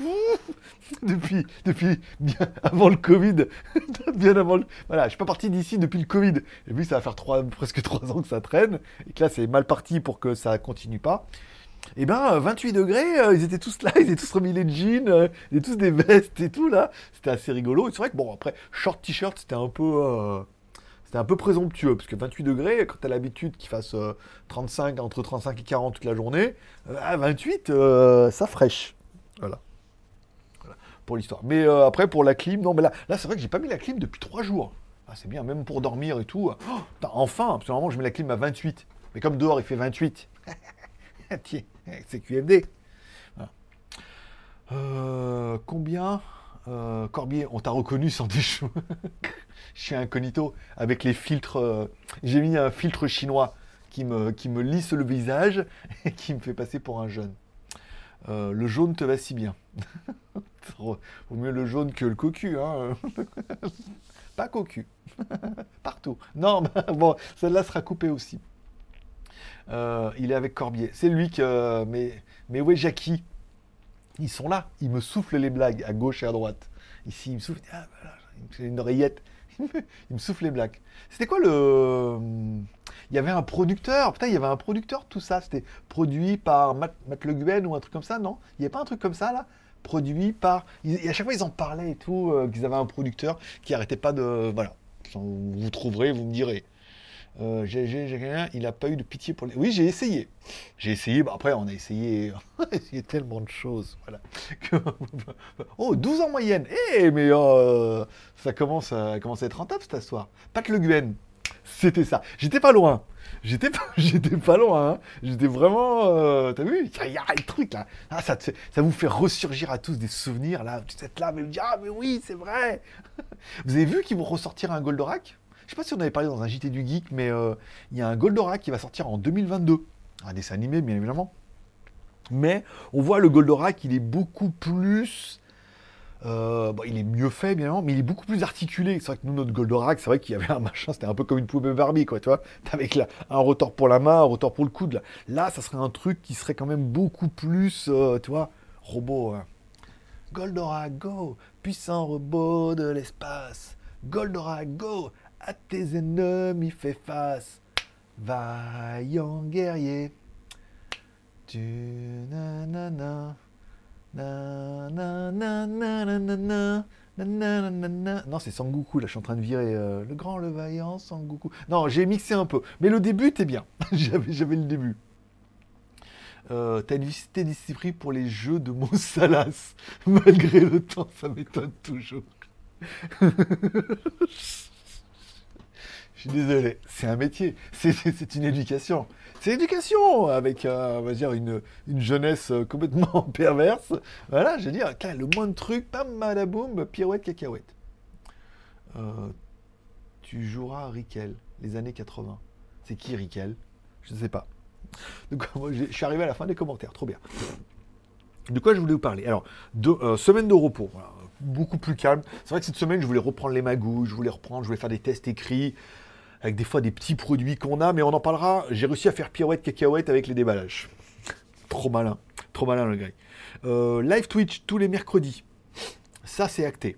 depuis, depuis bien avant le Covid, bien avant le, voilà, je suis pas parti d'ici depuis le Covid. Et puis ça va faire presque trois ans que ça traîne, et que là c'est mal parti pour que ça continue pas. Et ben 28 degrés, euh, ils étaient tous là, ils étaient tous remis les jeans, euh, ils étaient tous des vestes et tout là. C'était assez rigolo. C'est vrai que bon après short t-shirt c'était un peu euh, c'était un peu présomptueux parce que 28 degrés quand t'as l'habitude qu'il fasse 35 entre 35 et 40 toute la journée, à 28 ça fraîche. Voilà. Pour l'histoire. Mais après pour la clim, non mais là là c'est vrai que j'ai pas mis la clim depuis 3 jours. Ah, c'est bien même pour dormir et tout. Oh, enfin, parce je mets la clim à 28. Mais comme dehors il fait 28. Tiens, c'est QFD. Euh, combien? Euh, Corbier, on t'a reconnu sans tes cheveux. Je suis incognito avec les filtres. Euh, j'ai mis un filtre chinois qui me, lisse le visage et qui me fait passer pour un jeune. le jaune te va si bien. Vaut mieux le jaune que le cocu. Hein. Pas cocu. Partout. Non, bon, celle-là sera coupée aussi. Euh, il est avec Corbier. C'est lui que. Mais, mais où est Jackie Ils sont là. Ils me soufflent les blagues à gauche et à droite. Ici, il me souffle. Ah, une oreillette. il me souffle les blagues. C'était quoi le. Il y avait un producteur. Putain, il y avait un producteur, tout ça. C'était produit par Matt, Le Guen ou un truc comme ça, non? Il n'y a pas un truc comme ça, là? Produit par. Et à chaque fois, ils en parlaient et tout, euh, qu'ils avaient un producteur qui arrêtait pas de. Voilà. Vous trouverez, vous me direz. Euh, il n'a pas eu de pitié pour les. Oui, j'ai essayé. J'ai essayé, bah après, on a essayé, essayé tellement de choses. Voilà. oh, 12 en moyenne. Eh, mais euh, ça commence à, commence à être rentable cette histoire. Pat Le Guen, c'était ça. J'étais pas loin. J'étais pas, pas loin. Hein. J'étais vraiment. Euh, t'as vu? Il y, a un truc là. Ah, ça, ça vous fait ressurgir à tous des souvenirs là. Tu êtes là, mais vous dites Ah, mais oui, c'est vrai. vous avez vu qu'ils vont ressortir un Goldorak? Je sais pas si on avait parlé dans un JT du Geek, mais euh, il y a un Goldorak qui va sortir en 2022. Un dessin animé, bien évidemment. Mais on voit le Goldorak, il est beaucoup plus. Euh, il est mieux fait, bien évidemment, mais il est beaucoup plus articulé. C'est vrai que nous, notre Goldorak, c'est vrai qu'il y avait un machin, c'était un peu comme une poupée Barbie, quoi, tu vois. Avec un rotor pour la main, un rotor pour le coude. Là, là ça serait un truc qui serait quand même beaucoup plus, euh, tu vois, robot. Hein. Goldorak, go Puissant robot de l'espace Goldorak, go à tes ennemis fais face, vaillant guerrier. Tu nanana, non, c'est Sangoku, là, je suis en train de virer euh, le grand, le vaillant, Sangoku. Non, j'ai mixé un peu. Mais le début était bien. J'avais le début. Euh, T'as une visité d'esprit pour les jeux de mots salas. Malgré le temps, ça m'étonne toujours. Je suis désolé, c'est un métier, c'est une éducation. C'est l'éducation avec, euh, on va dire, une, jeunesse euh, complètement perverse. Voilà, je veux dire, le moins de trucs, pam, madaboum, pirouette, cacahuète. Euh, tu joueras à Riquel, les années 80. C'est qui Riquel? Je ne sais pas. Donc, moi, je suis arrivé à la fin des commentaires, trop bien. De quoi je voulais vous parler? Alors, semaine de repos, beaucoup plus calme. C'est vrai que cette semaine, je voulais reprendre les magouilles, je voulais reprendre, je voulais faire des tests écrits avec des fois des petits produits qu'on a, mais on en parlera. J'ai réussi à faire pirouette cacahuète avec les déballages. trop malin, trop malin le gars. Euh, live Twitch tous les mercredis. Ça, c'est acté.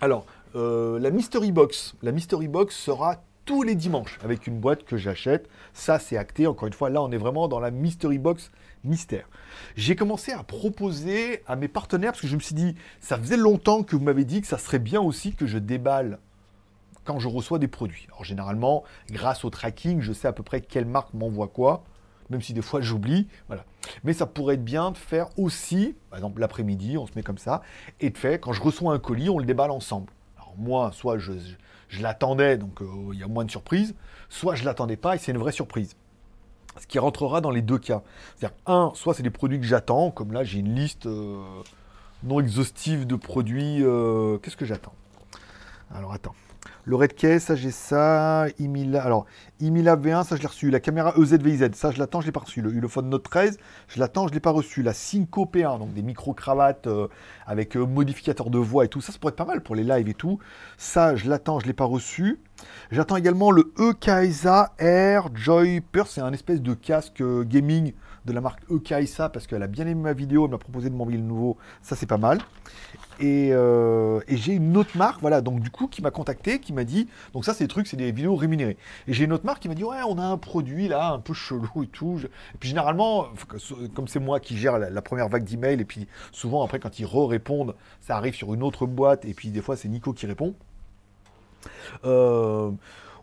Alors, euh, la Mystery Box. La Mystery Box sera tous les dimanches avec une boîte que j'achète. Ça, c'est acté. Encore une fois, là, on est vraiment dans la Mystery Box mystère. J'ai commencé à proposer à mes partenaires, parce que je me suis dit, ça faisait longtemps que vous m'avez dit que ça serait bien aussi que je déballe quand je reçois des produits. Alors généralement, grâce au tracking, je sais à peu près quelle marque m'envoie quoi, même si des fois j'oublie. Voilà. Mais ça pourrait être bien de faire aussi, par exemple l'après-midi, on se met comme ça, et de faire, quand je reçois un colis, on le déballe ensemble. Alors moi, soit je, l'attendais, donc euh, il y a moins de surprises, soit je l'attendais pas et c'est une vraie surprise. Ce qui rentrera dans les deux cas. C'est-à-dire, un, soit c'est des produits que j'attends, comme là j'ai une liste euh, non exhaustive de produits. Euh, qu'est-ce que j'attends? Alors attends. Le Redkey, ça j'ai ça. Imila, alors, Imila V1, ça je l'ai reçu. La caméra EZVIZ, ça je l'attends, je l'ai pas reçu. Le Ulefone Note 13, je l'attends, je l'ai pas reçu. La Synco P1, donc des micro-cravates euh, avec euh, modificateur de voix et tout. Ça, ça pourrait être pas mal pour les lives et tout. Ça, je l'attends, je l'ai pas reçu. J'attends également le EKSA Air Joy Pure. C'est un espèce de casque euh, gaming de la marque Ekaisa parce qu'elle a bien aimé ma vidéo, elle m'a proposé de m'envoyer le nouveau, ça c'est pas mal. Et, euh, et j'ai une autre marque, voilà, donc du coup, qui m'a contacté, qui m'a dit, donc ça c'est des trucs, c'est des vidéos rémunérées. Et j'ai une autre marque qui m'a dit, ouais, on a un produit là, un peu chelou et tout. Et puis généralement, comme c'est moi qui gère la, première vague d'emails, et puis souvent après quand ils re-répondent, ça arrive sur une autre boîte, et puis des fois c'est Nico qui répond. Euh,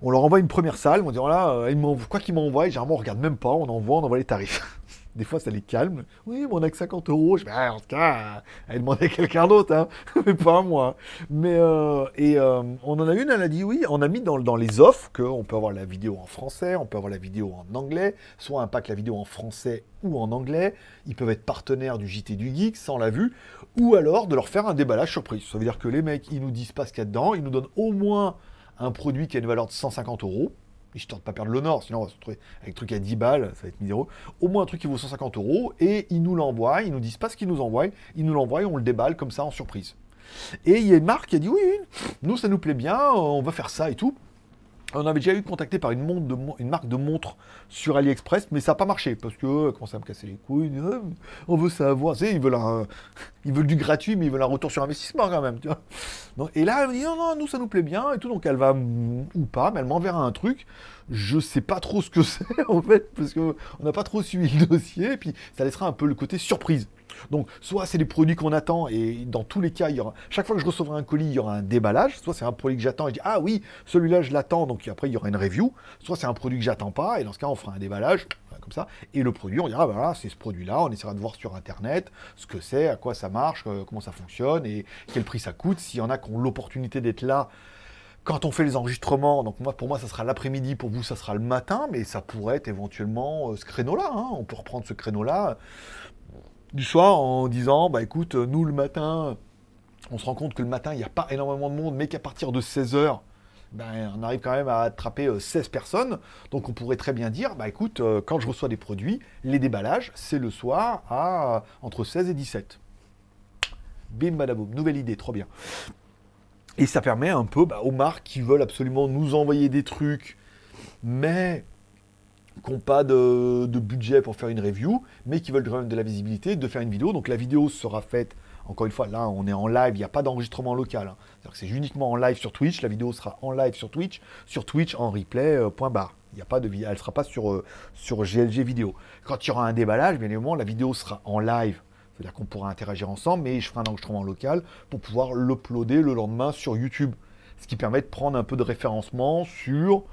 on leur envoie une première salle, on dit voilà, euh, ils m'envoient- quoi qu'ils m'envoient, généralement on regarde même pas, on envoie, on envoie les tarifs. Des fois ça les calme. Oui, mais on a que 50 euros. Je dis, Ah, en tout cas, elle demandait à quelqu'un d'autre, hein, mais pas à moi. Mais euh, et euh, on en a une, elle a dit oui, on a mis dans, dans les offres qu'on peut avoir la vidéo en français, on peut avoir la vidéo en anglais, soit un pack la vidéo en français ou en anglais. Ils peuvent être partenaires du JT du Geek sans la vue, ou alors de leur faire un déballage surprise. Ça veut dire que les mecs, ils nous disent pas ce qu'il y a dedans, ils nous donnent au moins un produit qui a une valeur de 150 euros. Histoire de pas perdre l'honneur, sinon on va se retrouver avec un truc à 10 balles, ça va être miséreux. Au moins un truc qui vaut 150 euros, et ils nous l'envoient, ils nous disent pas ce qu'ils nous envoient, ils nous l'envoient et on le déballe comme ça en surprise. Et il y a une marque qui a dit oui, nous ça nous plaît bien, on va faire ça et tout. On avait déjà eu contacté par une, marque de montres sur AliExpress, mais ça n'a pas marché parce que euh, commence à me casser les couilles. euh, on veut savoir, tu sais, ils veulent, du gratuit, mais ils veulent un retour sur investissement quand même. Et là, elle me dit non, non, nous ça nous plaît bien et tout, donc elle va ou pas, mais elle m'enverra un truc. Je sais pas trop ce que c'est en fait, parce qu'on n'a pas trop suivi le dossier, et puis ça laissera un peu le côté surprise. Donc, soit c'est des produits qu'on attend, et dans tous les cas, y aura, chaque fois que je recevrai un colis, il y aura un déballage. Soit c'est un produit que j'attends et je dis, ah oui, celui-là, je l'attends, donc après, il y aura une review. Soit c'est un produit que j'attends pas, et dans ce cas, on fera un déballage, comme ça. Et le produit, on dira, bah voilà, c'est ce produit-là, on essaiera de voir sur Internet ce que c'est, à quoi ça marche, euh, comment ça fonctionne, et quel prix ça coûte. S'il y en a qui ont l'opportunité d'être là, quand on fait les enregistrements, donc moi, pour moi, ça sera l'après-midi, pour vous, ça sera le matin, mais ça pourrait être éventuellement euh, ce créneau-là. hein. On peut reprendre ce créneau-là du soir en disant bah écoute, nous le matin, on se rend compte que le matin, il n'y a pas énormément de monde, mais qu'à partir de 16h, ben, on arrive quand même à attraper euh, 16 personnes. Donc on pourrait très bien dire, bah écoute, euh, quand je reçois des produits, les déballages, c'est le soir à euh, entre 16 et 17. Bim badaboum, nouvelle idée, trop bien. Et ça permet un peu bah, aux marques qui veulent absolument nous envoyer des trucs, mais qui n'ont pas de, budget pour faire une review, mais qui veulent quand même de la visibilité, de faire une vidéo. Donc la vidéo sera faite, encore une fois, là on est en live, il n'y a pas d'enregistrement local. hein. C'est-à-dire que c'est uniquement en live sur Twitch, la vidéo sera en live sur Twitch, sur Twitch en replay, euh, point barre. Il y a pas de, elle ne sera pas sur, euh, sur GLG vidéo. Quand il y aura un déballage, bien évidemment, la vidéo sera en live. C'est-à-dire qu'on pourra interagir ensemble, mais je ferai un enregistrement local pour pouvoir l'uploader le lendemain sur YouTube. Ce qui permet de prendre un peu de référencement sur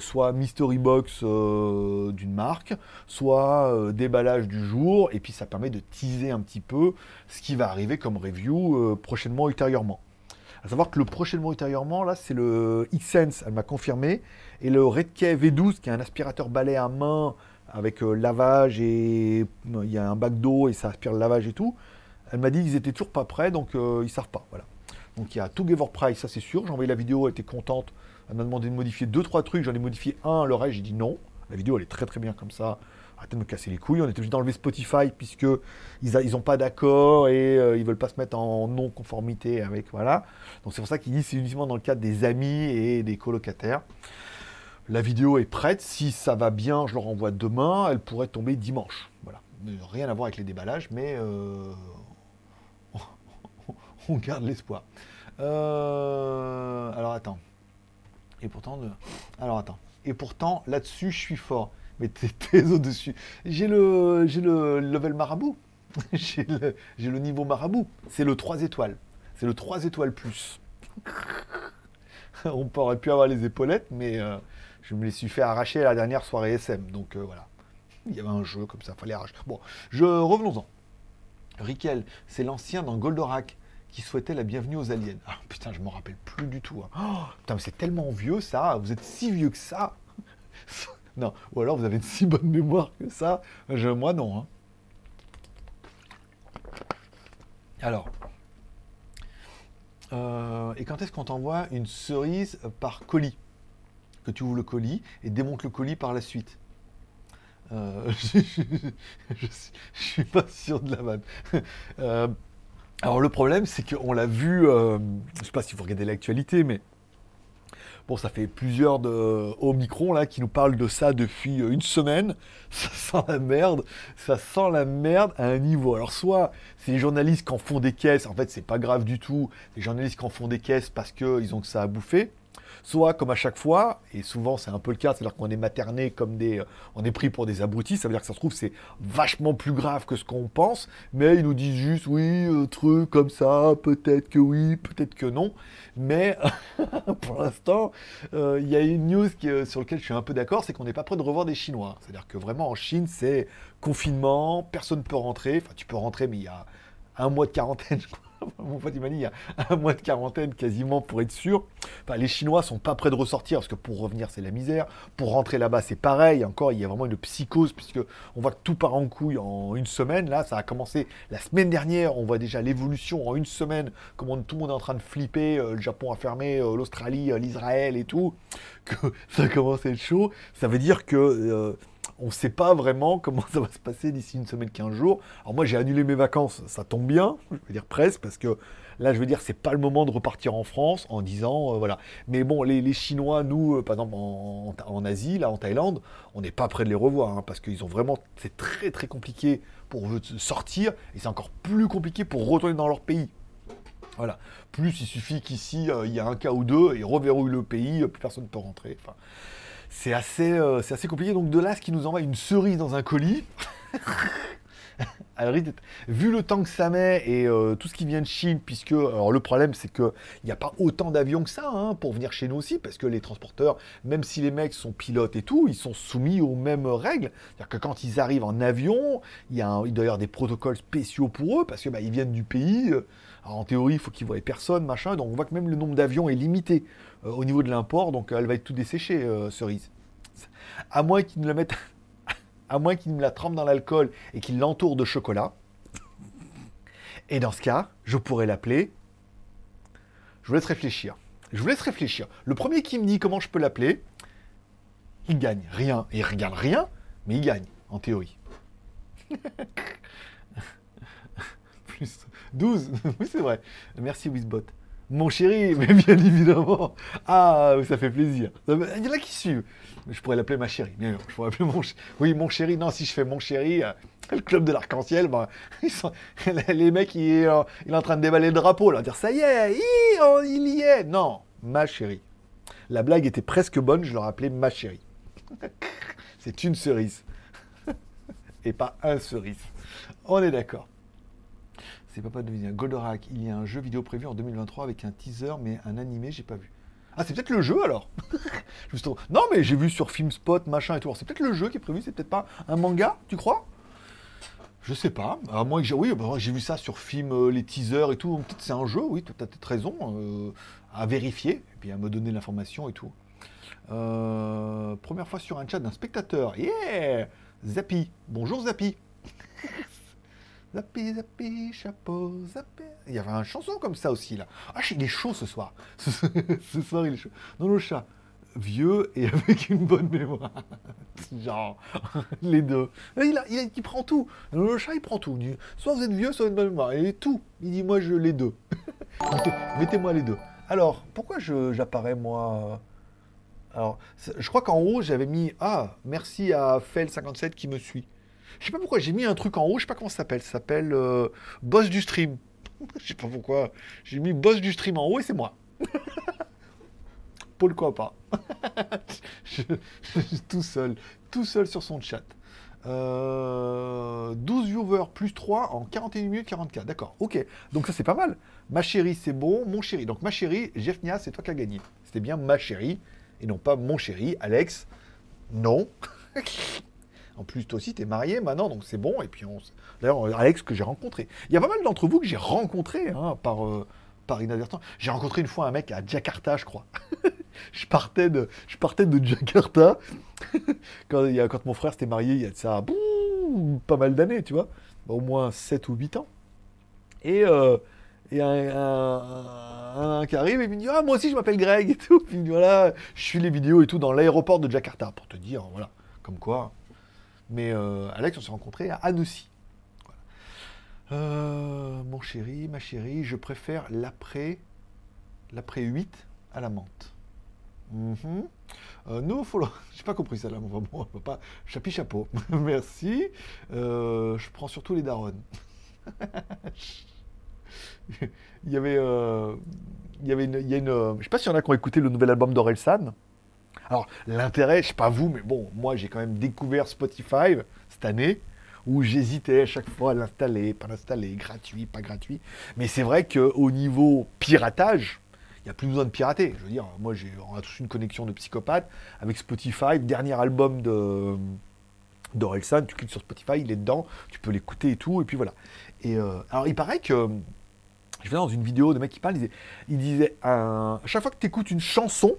soit Mystery Box euh, d'une marque, soit euh, déballage du jour, et puis ça permet de teaser un petit peu ce qui va arriver comme review euh, prochainement ultérieurement. À savoir que le prochainement ultérieurement, là, c'est le Xsense, elle m'a confirmé, et le Redkey V12, qui est un aspirateur balai à main avec euh, lavage et euh, il y a un bac d'eau et ça aspire le lavage et tout. Elle m'a dit qu'ils étaient toujours pas prêts, donc euh, ils savent pas. Voilà. Donc il y a Together Price, ça c'est sûr. J'ai envoyé la vidéo, elle était contente. Elle m'a demandé de modifier deux trois trucs, j'en ai modifié un, le reste j'ai dit non. La vidéo elle est très très bien comme ça. Arrêtez de me casser les couilles. On était obligé d'enlever Spotify puisque ils, a- ils ont pas d'accord et euh, ils veulent pas se mettre en non conformité avec voilà. Donc c'est pour ça qu'ils disent c'est uniquement dans le cadre des amis et des colocataires. La vidéo est prête. Si ça va bien, je leur envoie demain. Elle pourrait tomber dimanche. Voilà. Rien à voir avec les déballages, mais euh, on garde l'espoir. Euh, Alors attends. Et pourtant, alors attends. Et pourtant, là-dessus, je suis fort. Mais t'es au-dessus. J'ai le, j'ai le level marabout. j'ai le, niveau marabout. C'est le 3 étoiles. C'est le 3 étoiles plus. On aurait pu avoir les épaulettes, mais euh, je me les suis fait arracher la dernière soirée SM. Donc euh, voilà. Il y avait un jeu comme ça, fallait arracher. Bon, je revenons-en. Rickel, c'est l'ancien dans Goldorak qui souhaitait la bienvenue aux aliens. Ah putain, je m'en rappelle plus du tout. hein. Oh, putain, mais c'est tellement vieux ça. Vous êtes si vieux que ça. non, ou alors vous avez une si bonne mémoire que ça. Moi non. hein. Alors. Euh, et quand est-ce qu'on t'envoie une cerise par colis? Que tu ouvres le colis et démontes le colis par la suite Euh, je, je, je, je suis pas sûr de la vanne. Euh, alors le problème, c'est qu'on l'a vu, euh, je sais pas si vous regardez l'actualité, mais Bon, ça fait plusieurs de Omicron là qui nous parlent de ça depuis une semaine. Ça sent la merde, ça sent la merde à un niveau. Alors soit c'est les journalistes qui en font des caisses, en fait c'est pas grave du tout. Les journalistes qui en font des caisses parce qu'ils ont que ça à bouffer soit comme à chaque fois, et souvent c'est un peu le cas, c'est-à-dire qu'on est materné comme des. On est pris pour des abrutis, ça veut dire que ça se trouve c'est vachement plus grave que ce qu'on pense, mais ils nous disent juste oui, un truc comme ça, peut-être que oui, peut-être que non. Mais pour l'instant, euh, il y a une news euh, sur laquelle je suis un peu d'accord, c'est qu'on n'est pas prêt de revoir des Chinois. C'est-à-dire que vraiment en Chine, c'est confinement, personne ne peut rentrer, enfin tu peux rentrer, mais il y a un mois de quarantaine, je crois Mon pote, il m'a dit, un mois de quarantaine quasiment pour être sûr. Enfin, les Chinois sont pas prêts de ressortir parce que pour revenir, c'est la misère. Pour rentrer là-bas, c'est pareil. Encore, il y a vraiment une psychose puisque on voit que tout part en couille en une semaine. Là, ça a commencé la semaine dernière. On voit déjà l'évolution en une semaine. Comment tout le monde est en train de flipper. Euh, le Japon a fermé, euh, l'Australie, euh, l'Israël et tout. Que ça commence à être chaud. Ça veut dire que on ne sait pas vraiment comment ça va se passer d'ici une semaine, 15 jours. Alors moi, j'ai annulé mes vacances, ça tombe bien, je veux dire presque, parce que là, je veux dire, c'est pas le moment de repartir en France en disant, euh, voilà. Mais bon, les, Chinois, nous, euh, par exemple, en, Asie, là, en Thaïlande, on n'est pas prêt de les revoir, hein, parce qu'ils ont vraiment, c'est très très compliqué pour sortir, et c'est encore plus compliqué pour retourner dans leur pays. Voilà. Plus il suffit qu'ici, euh, il y a un cas ou deux, et reverrouille le pays, plus personne ne peut rentrer. C'est assez, euh, assez compliqué. Donc de là, ce qui nous envoie une cerise dans un colis. Alors, vu le temps que ça met et euh, tout ce qui vient de Chine, puisque alors le problème c'est qu'il n'y a pas autant d'avions que ça hein, pour venir chez nous aussi, parce que les transporteurs, même si les mecs sont pilotes et tout, ils sont soumis aux mêmes règles. C'est-à-dire que quand ils arrivent en avion, il, y a avoir des protocoles spéciaux pour eux, parce que bah, viennent du pays. Euh, alors en théorie, il faut qu'ils voient personne, machin. Donc on voit que même le nombre d'avions est limité. Euh, au niveau de l'import, donc elle va être tout desséchée, euh, cerise. À moins qu'ils nous la mettent, à moins qu'ils nous la trempent dans l'alcool et qu'ils l'entourent de chocolat. Et dans ce cas, je pourrais l'appeler. Je vous laisse réfléchir. Je vous laisse réfléchir. Le premier qui me dit comment je peux l'appeler, il gagne rien. Il regarde rien, mais il gagne, en théorie. Plus 12, oui c'est vrai. Merci Wizbot. Mon chéri, mais bien évidemment. Ah, ça fait plaisir. Il y en a qui suivent. Je pourrais l'appeler ma chérie. Bien, je pourrais appeler mon Oui, mon chéri. Non, si je fais mon chéri, euh, le club de l'arc-en-ciel, ben, les mecs, il est, euh, en train de déballer le drapeau, là, dire ça y est, il, il y est. Non, ma chérie. La blague était presque bonne, je leur appelais ma chérie. C'est une cerise. Et pas un cerise. On est d'accord. C'est pas de Goldorak, il y a un jeu vidéo prévu en 2023 avec un teaser, mais un animé, j'ai pas vu. Ah, c'est peut-être le jeu alors Non, mais j'ai vu sur Filmspot, machin et tout. C'est peut-être le jeu qui est prévu, c'est peut-être pas un manga, tu crois? Je sais pas. Alors, moi, j'ai, oui, bah, j'ai vu ça sur film, euh, les teasers et tout. Peut-être c'est un jeu, oui, tu as peut-être raison. Euh, à vérifier, et puis à me donner l'information et tout. Euh, première fois sur un chat d'un spectateur. Yeah Zappy. Bonjour Zappy. Zappi, zappi, chapeau, zappi. Il y avait une chanson comme ça aussi, là. Ah, il est chaud ce soir. ce soir, il est chaud. Non, le chat, vieux et avec une bonne mémoire. Genre, les deux. Il, prend tout. le chat, il prend tout. soit vous êtes vieux, soit vous avez une bonne mémoire. Il est tout. Il dit, moi, je les deux. Mettez-moi les deux. Alors, pourquoi j'apparais, moi Alors, je crois qu'en haut, j'avais mis, ah, merci à Fel57 qui me suit. Je sais pas pourquoi j'ai mis un truc en haut, je sais pas comment ça s'appelle. Ça s'appelle euh, Boss du stream. je sais pas pourquoi. J'ai mis Boss du stream en haut et c'est moi. pourquoi pas je, Tout seul. Tout seul sur son chat. 12 euh, viewers plus 3 en 41 minutes 44. D'accord, ok. Donc ça c'est pas mal. Ma chérie, c'est bon. Mon chéri. Donc ma chérie, Jeffnia, c'est toi qui as gagné. C'était bien ma chérie et non pas mon chéri. Alex, non. En plus, toi aussi, tu es marié maintenant, donc c'est bon. Et puis, on... d'ailleurs, Alex, que j'ai rencontré. Il y a pas mal d'entre vous que j'ai rencontré hein, par, euh, par inadvertance. J'ai rencontré une fois un mec à Jakarta, je crois. je, partais de, de Jakarta quand, quand mon frère s'était marié, il y a ça pas mal d'années, tu vois. Au moins 7 ou 8 ans. Et. Euh, et un, qui arrive et me dit Ah, moi aussi je m'appelle Greg et tout. Voilà, je suis les vidéos et tout dans l'aéroport de Jakarta pour te dire, voilà, comme quoi mais euh, Alex, on s'est rencontrés à Annecy. Euh, mon chéri, ma chérie, je préfère l'après l'après 8 à la menthe. No follow. J'ai pas compris ça là, bon, on va pas. Chapi chapeau. Merci. Je prends surtout les darons. il y avait, une, il y une, je sais pas si y en a qui ont écouté le nouvel album d'Orelsan. Alors l'intérêt, je sais pas vous, mais bon, moi j'ai quand même découvert Spotify cette année où j'hésitais à chaque fois à l'installer, pas l'installer, gratuit, pas gratuit. Mais c'est vrai qu'au niveau piratage, il n'y a plus besoin de pirater. Je veux dire, moi, j'ai, on a tous une connexion de psychopathe avec Spotify, dernier album de d'Orelsan, tu cliques sur Spotify, il est dedans, tu peux l'écouter et tout, et puis voilà. Et euh, alors, il paraît que je vais dans une vidéo de mec qui parle, il disait, il disait à chaque fois que tu écoutes une chanson,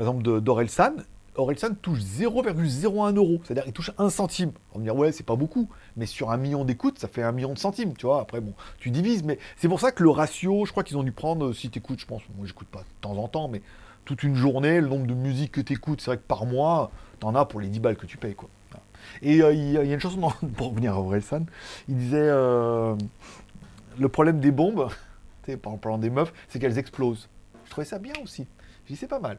par exemple d'Orelsan, Orelsan touche 0,01 euro, c'est-à-dire il touche 1 centime. On va me dire ouais c'est pas beaucoup, mais sur un million d'écoutes ça fait un million de centimes, tu vois. Après bon, tu divises, mais c'est pour ça que le ratio, je crois qu'ils ont dû prendre, si tu écoutes, je pense, moi j'écoute pas de temps en temps, mais toute une journée, le nombre de musiques que tu écoutes, c'est vrai que par mois, t'en as pour les 10 balles que tu payes quoi. Et euh, il y, a une chanson pour revenir à Orelsan, il disait euh, le problème des bombes, en parlant des meufs, c'est qu'elles explosent. Je trouvais ça bien aussi. Je dis c'est pas mal.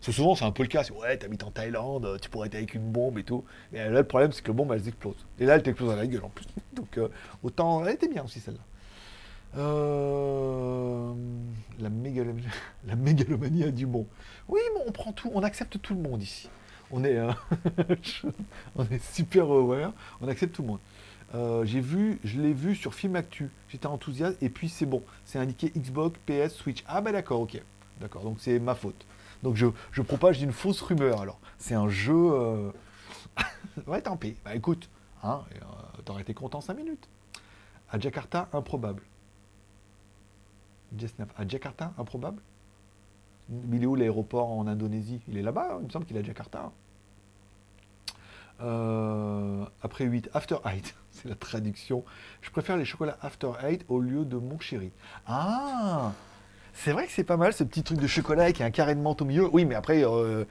Souvent, c'est un peu le cas. Ouais, t'habites en Thaïlande, tu pourrais être avec une bombe et tout. Et là, le problème, c'est que la bombe, elle explose. Et là, elle t'explose à la gueule en plus. Donc, euh, autant. Elle était bien aussi, celle-là. Euh, la, mégalomanie, la mégalomanie a du bon. Oui, mais on prend tout, on accepte tout le monde ici. On est, euh, on est super aware, on accepte tout le monde. j'ai vu, je l'ai vu sur Film Actu. J'étais enthousiaste et puis c'est bon. C'est indiqué Xbox, PS, Switch. Ah bah d'accord, ok. D'accord, donc c'est ma faute. Donc je, propage une fausse rumeur. Alors, c'est un jeu. Euh, ouais, tant pis. Bah écoute, hein, euh, t'aurais été content 5 minutes. À Jakarta, improbable. À Jakarta, improbable Il est où l'aéroport en Indonésie? Il est là-bas, hein, il me semble qu'il est à Jakarta. Euh, après 8, After 8, c'est la traduction. Je préfère les chocolats After 8 au lieu de mon chéri. Ah c'est vrai que c'est pas mal ce petit truc de chocolat avec un carré de menthe au milieu. Oui, mais après, euh,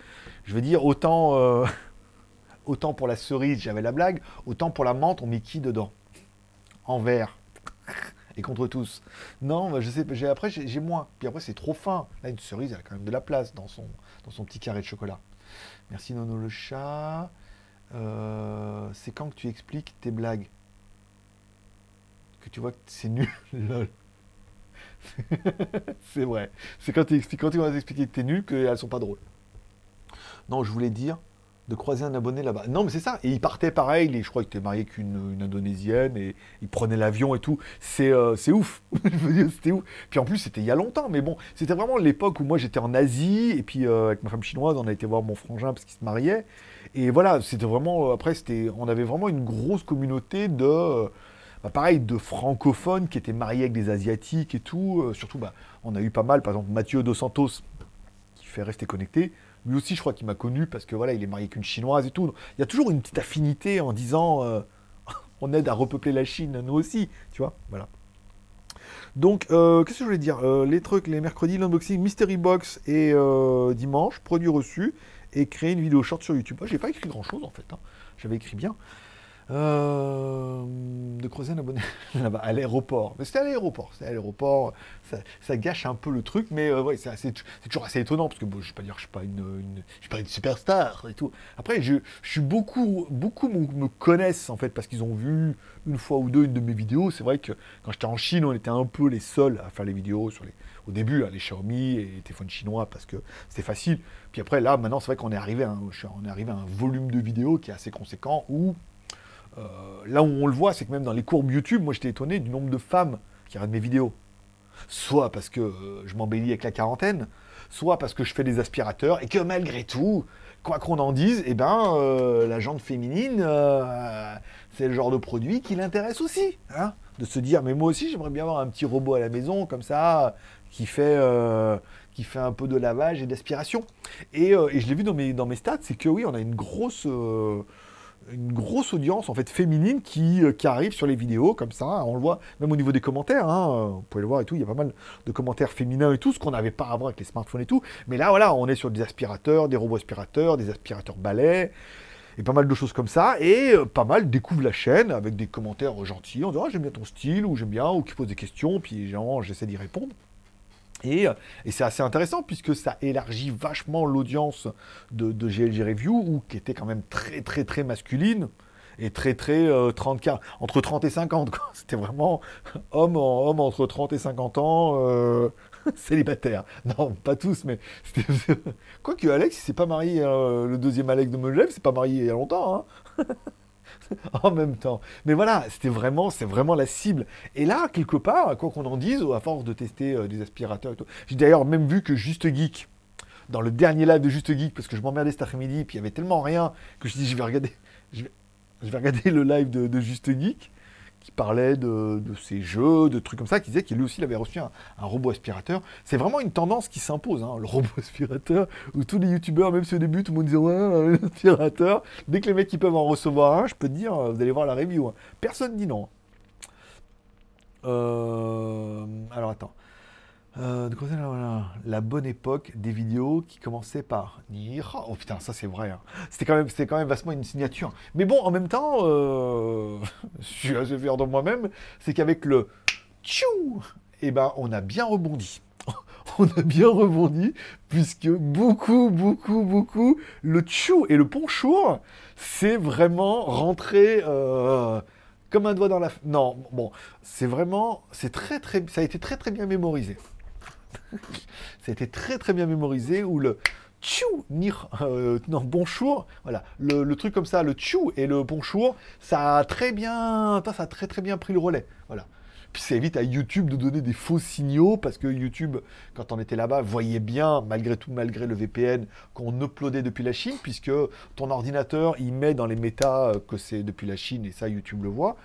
je veux dire, autant, euh, autant pour la cerise, j'avais la blague, autant pour la menthe, on met qui dedans? En vert. Et contre tous. Non, je sais, j'ai, après, j'ai, moins. Puis après, c'est trop fin. Là, une cerise, elle a quand même de la place dans son, dans son petit carré de chocolat. Merci Nono le chat. Euh, c'est quand que tu expliques tes blagues? Que tu vois que c'est nul. Lol. c'est vrai. C'est quand, quand tu vas expliquer que t'es nul qu'elles sont pas drôles. Non, je voulais dire de croiser un abonné là-bas. Non, mais c'est ça. Et il partait pareil. Et je crois qu'il était marié qu'une une Indonésienne et il prenait l'avion et tout. C'est euh, ouf. c'était ouf. Puis en plus, c'était il y a longtemps. Mais bon, c'était vraiment l'époque où moi j'étais en Asie et puis euh, avec ma femme chinoise, on a été voir mon frangin parce qu'il se mariait. Et voilà, c'était vraiment. Euh, après, c'était, on avait vraiment une grosse communauté de bah, pareil, de francophones qui étaient mariés avec des asiatiques et tout. Euh, surtout, bah, on a eu pas mal, par exemple Mathieu Dos Santos, qui fait rester connecté. Lui aussi, je crois qu'il m'a connu parce que voilà, il est marié avec une chinoise et tout. Il y a toujours une petite affinité en disant euh, on aide à repeupler la Chine, nous aussi, tu vois. Voilà. Donc, euh, qu'est-ce que je voulais dire Les trucs, les mercredis, l'unboxing, Mystery Box et dimanche, produit reçu et créer une vidéo short sur YouTube. J'ai pas écrit grand chose en fait. Hein. J'avais écrit bien. Euh, de creuser un abonné là-bas, à l'aéroport. Mais c'était à l'aéroport, c'est à l'aéroport, ça, gâche un peu le truc, mais euh, ouais, c'est, toujours assez étonnant, parce que je vais pas dire que je suis pas une, une superstar et tout. Après, je, suis beaucoup, beaucoup me, connaissent en fait, parce qu'ils ont vu une fois ou deux une de mes vidéos. C'est vrai que quand j'étais en Chine, on était un peu les seuls à faire les vidéos sur les, au début, hein, les Xiaomi et les téléphones chinois, parce que c'était facile. Puis après, là, maintenant, c'est vrai qu'on est arrivé, est arrivé à un volume de vidéos qui est assez conséquent, où euh, là où on le voit, c'est que même dans les courbes YouTube, moi j'étais étonné du nombre de femmes qui regardent mes vidéos. Soit parce que euh, je m'embellis avec la quarantaine, soit parce que je fais des aspirateurs et que malgré tout, quoi qu'on en dise, eh ben, euh, la jante féminine, c'est le genre de produit qui l'intéresse aussi. Hein de se dire, mais moi aussi, j'aimerais bien avoir un petit robot à la maison, comme ça, qui fait, qui fait un peu de lavage et d'aspiration. Et, je l'ai vu dans mes, dans mes stats, c'est que oui, on a une grosse une grosse audience en fait féminine qui, euh, qui, arrive sur les vidéos comme ça. On le voit même au niveau des commentaires. Hein, vous pouvez le voir et tout. Il y a pas mal de commentaires féminins et tout, ce qu'on n'avait pas avant avec les smartphones et tout. Mais là, voilà, on est sur des aspirateurs, des robots aspirateurs, des aspirateurs balais et pas mal de choses comme ça. Et euh, pas mal découvrent la chaîne avec des commentaires gentils. On dit ah, j'aime bien ton style ou j'aime bien ou qui posent des questions. Puis j'essaie d'y répondre. Et, et c'est assez intéressant puisque ça élargit vachement l'audience de, GLG Review, qui était quand même très très très masculine et très très 30 euh, entre 30 et 50. C'était vraiment homme, homme entre 30 et 50 ans, euh, célibataire. Non, pas tous, mais Quoique Alex, il s'est pas marié, euh, le deuxième Alex de Megève, s'est pas marié il y a longtemps. Hein en même temps. Mais voilà, c'était vraiment, c'est vraiment la cible. Et là, quelque part, quoi qu'on en dise, à force de tester des aspirateurs et tout, j'ai d'ailleurs même vu que Juste Geek, dans le dernier live de Juste Geek, parce que je m'emmerdais cet après-midi, puis il y avait tellement rien que je dit, je vais regarder, je vais, je vais regarder le live de, Juste Geek qui parlait de, ses jeux, de trucs comme ça, qui disait qu'il lui aussi avait reçu un, robot aspirateur. C'est vraiment une tendance qui s'impose, hein, le robot aspirateur, où tous les youtubeurs, même si au début tout le monde disait ouais, un aspirateur, dès que les mecs ils peuvent en recevoir un, je peux te dire, vous allez voir la review. Hein. Personne dit non. Euh, alors attends. Euh, la bonne époque des vidéos qui commençaient par Oh putain, ça c'est vrai. Hein. C'était quand, même, quand même vastement une signature. Mais bon, en même temps, euh, je suis assez fier de moi-même, c'est qu'avec le Tchou, eh ben, on a bien rebondi. on a bien rebondi, puisque beaucoup, beaucoup, beaucoup, le Tchou et le Ponchour, c'est vraiment rentré. Euh, comme un doigt dans la... Non, bon, c'est vraiment... c'est très, très, Ça a été très, très bien mémorisé. été très très bien mémorisé, où le tchou, nir, euh, non, bonjour, voilà, le, truc comme ça, le tchou et le bonjour, ça a très bien, ça a très très bien pris le relais, voilà. Puis ça évite à YouTube de donner des faux signaux, parce que YouTube, quand on était là-bas, voyait bien, malgré tout, malgré le VPN, qu'on uploadait depuis la Chine, puisque ton ordinateur, il met dans les méta que c'est depuis la Chine, et ça, YouTube le voit.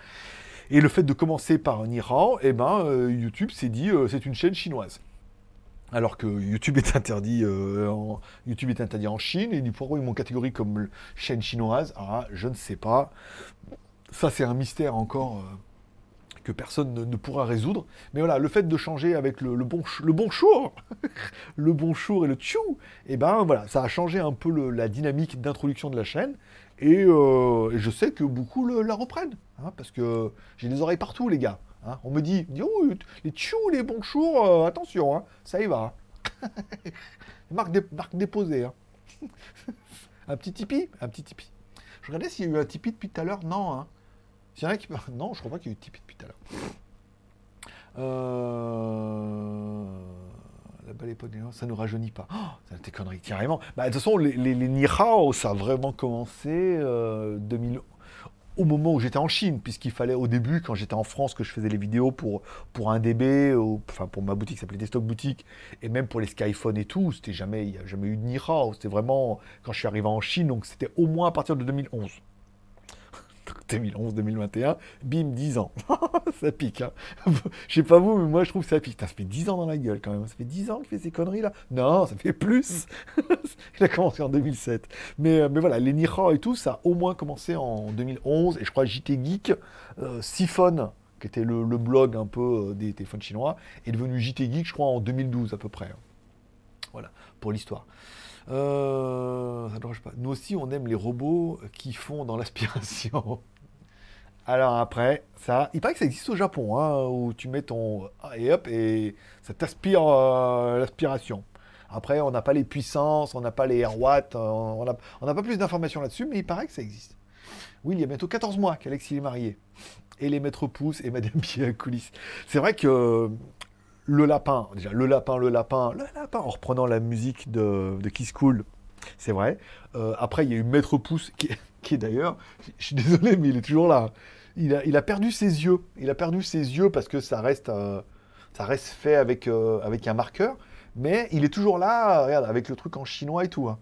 Et le fait de commencer par un Iran, eh ben, euh, YouTube s'est dit, euh, c'est une chaîne chinoise alors que YouTube est interdit, euh, en, YouTube est interdit en Chine, et pourquoi ils m'ont catégorie comme chaîne chinoise Ah, je ne sais pas. Ça, c'est un mystère encore euh, que personne ne, pourra résoudre. Mais voilà, le fait de changer avec le, bon, le bonjour, le et le tchou, et eh ben voilà, ça a changé un peu la dynamique d'introduction de la chaîne. Et, euh, je sais que beaucoup la reprennent, hein, parce que j'ai des oreilles partout, les gars. Hein, on me dit, oh, les tchou, les bonjours, euh, attention, hein, ça y va. marque, déposée. Hein. un petit Tipeee Un petit Tipeee. Je regardais s'il y a eu un Tipeee depuis tout à l'heure. Non. Hein. Y a. Non, je crois pas qu'il y ait eu Tipeee depuis tout à l'heure. Euh... La époque, ça ne rajeunit pas. Oh, ça été connerie, carrément. Bah, de toute façon, les, les ça a vraiment commencé euh, 2011 au moment où j'étais en Chine, puisqu'il fallait au début, quand j'étais en France, que je faisais les vidéos pour, pour un DB, enfin pour ma boutique qui s'appelait Desktop Boutique, et même pour les Skyphone et tout, c'était jamais, il n'y a jamais eu de Nihao, c'était vraiment quand je suis arrivé en Chine, donc c'était au moins à partir de 2011. 2011, 2021, bim, 10 ans. ça pique, hein. Je sais pas vous, mais moi je trouve que ça pique. ça fait 10 ans dans la gueule quand même. Ça fait 10 ans qu'il fait ces conneries là. Non, ça fait plus. Il a commencé en 2007. Mais, euh, mais voilà, les Nihao et tout, ça a au moins commencé en 2011. Et je crois JT Geek, euh, Siphon, qui était le, blog un peu euh, des téléphones chinois, est devenu JT Geek, je crois, en 2012 à peu près. Hein. Voilà, pour l'histoire. Euh, pas. Nous aussi, on aime les robots qui font dans l'aspiration. Alors après, ça, il paraît que ça existe au Japon, hein, où tu mets ton et hop et ça t'aspire euh, l'aspiration. Après, on n'a pas les puissances, on n'a pas les airwatts, euh, on n'a pas plus d'informations là-dessus, mais il paraît que ça existe. Oui, il y a bientôt 14 mois qu'Alexis est marié. Et les maîtres pouces et Madame Pierre à coulisses. C'est vrai que le lapin, déjà, le lapin, le lapin, le lapin, en reprenant la musique de, de Kiss Cool, c'est vrai. Euh, après, il y a eu Maître Pouce, qui, est d'ailleurs, je suis désolé, mais il est toujours là. Il a, perdu ses yeux. Il a perdu ses yeux parce que ça reste, euh, ça reste fait avec, euh, avec un marqueur. Mais il est toujours là, avec le truc en chinois et tout. Hein.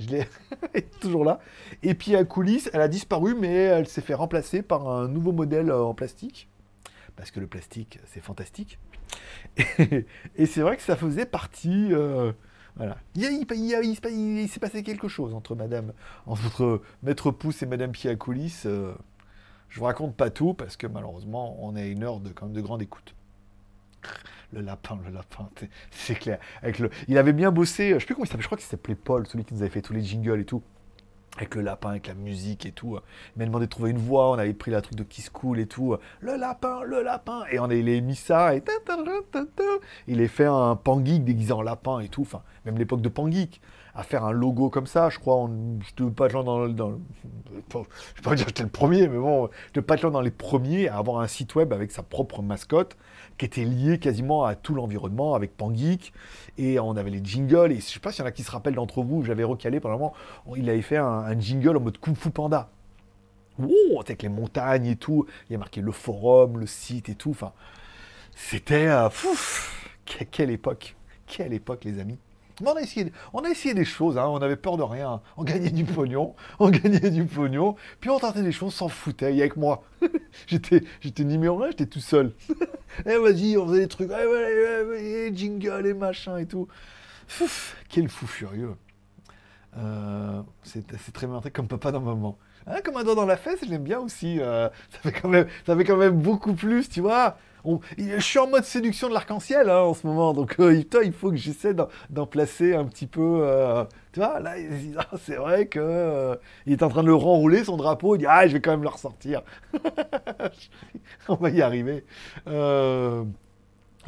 Je l'ai toujours là. Et puis à coulisses, elle a disparu, mais elle s'est fait remplacer par un nouveau modèle en plastique. Parce que le plastique, c'est fantastique. Et, c'est vrai que ça faisait partie. Euh, voilà. Il, il, s'est passé quelque chose entre Madame, entre Maître Pouce et Madame Pia coulisses. Euh, je vous raconte pas tout parce que malheureusement, on est une heure de, quand même de grande écoute. Le lapin, le lapin, c'est clair. Avec le, il avait bien bossé, je sais plus comment il s'appelait, je crois qu'il s'appelait Paul, celui qui nous avait fait tous les jingles et tout. Avec le lapin, avec la musique et tout. Il m'a demandé de trouver une voix, on avait pris la truc de Kiss Cool et tout. Le lapin, le lapin. Et on a, mis ça et il a fait un pangeek déguisé en lapin et tout. Enfin, même l'époque de pangeek à faire un logo comme ça. Je crois, je ne pas dans, dans, je vais pas dire que j'étais le premier, mais bon, je pas dans les premiers à avoir un site web avec sa propre mascotte qui était lié quasiment à tout l'environnement avec Pangeek. Et on avait les jingles. Et je sais pas s'il y en a qui se rappellent d'entre vous, j'avais recalé pendant un moment, il avait fait un, jingle en mode Kung Fu Panda. Wow, avec les montagnes et tout. Il y a marqué le forum, le site et tout. Enfin, c'était. Euh, quelle époque! Quelle époque, les amis! On a essayé, on a essayé des choses, hein, on avait peur de rien. On gagnait du pognon, on gagnait du pognon, puis on tentait des choses, on s'en foutait. Avec moi. j'étais, j'étais numéro un, j'étais tout seul. et eh, vas-y, on faisait des trucs, eh, jingle et machin et tout. quel fou furieux. Euh, c'est, très bien comme papa dans maman. Hein, comme un doigt dans la fesse, je l'aime bien aussi. Euh, ça, fait ça fait quand même beaucoup plus, tu vois je suis en mode séduction de l'arc-en-ciel hein, en ce moment, donc euh, il faut que j'essaie d'en placer un petit peu. Euh, tu vois, là, ah, c'est vrai que euh, il est en train de le renrouler son drapeau. Il dit ah, je vais quand même le ressortir. On va y arriver.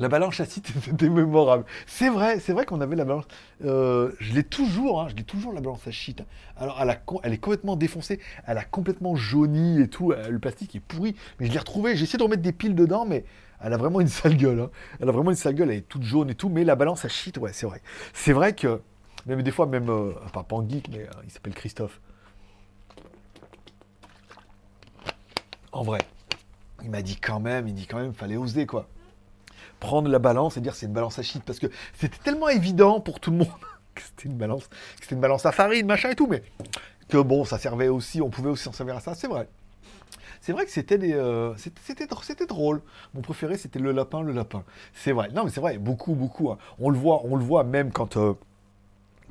La balance acide c'était mémorable. C'est vrai, c'est vrai qu'on avait la balance. je l'ai toujours, hein, je l'ai toujours la balance à shit. Alors, elle, est complètement défoncée, elle a complètement jauni et tout. Le plastique est pourri, mais je l'ai retrouvé. J'ai essayé de remettre des piles dedans, mais elle a vraiment une sale gueule. Hein. Elle a vraiment une sale gueule, elle est toute jaune et tout, mais la balance à shit, ouais, c'est vrai. C'est vrai que, même des fois, même, euh, enfin, pas en geek, mais euh, il s'appelle Christophe. En vrai, il m'a dit quand même, il dit quand même, fallait oser, quoi. Prendre la balance et dire c'est une balance à shit, parce que c'était tellement évident pour tout le monde que c'était une balance, c'était une balance à farine, machin et tout, mais que bon, ça servait aussi, on pouvait aussi s'en servir à ça, c'est vrai. C'est vrai que c'était des, euh, c'était, drôle. Mon préféré, c'était le lapin, le lapin. C'est vrai. Non, mais c'est vrai, beaucoup, beaucoup. Hein. On le voit, on le voit même quand, euh,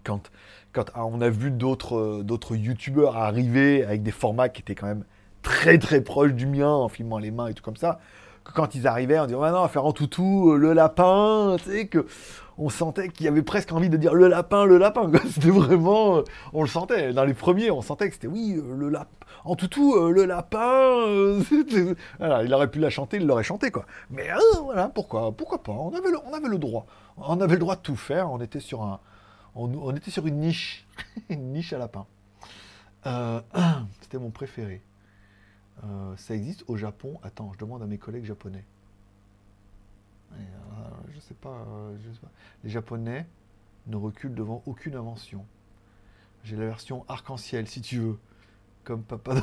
quand, quand ah, on a vu d'autres, euh, d'autres youtubeurs arriver avec des formats qui étaient quand même très, très proches du mien en filmant les mains et tout comme ça. quand ils arrivaient, on disait, on faire en toutou, le lapin, tu que on sentait qu'il y avait presque envie de dire le lapin, le lapin. C'était vraiment, on le sentait. Dans les premiers, on sentait que c'était oui, le lapin en toutou, euh, le lapin. Euh, il aurait pu la chanter, il l'aurait chanté, quoi. Mais euh, voilà, pourquoi, pourquoi pas on avait, le, droit. On avait le droit de tout faire. On était sur, un, on, était sur une niche. une niche à lapin. C'était mon préféré. ça existe au Japon. Attends, je demande à mes collègues japonais. je sais pas, je sais pas. Les Japonais ne reculent devant aucune invention. J'ai la version arc-en-ciel, si tu veux comme papa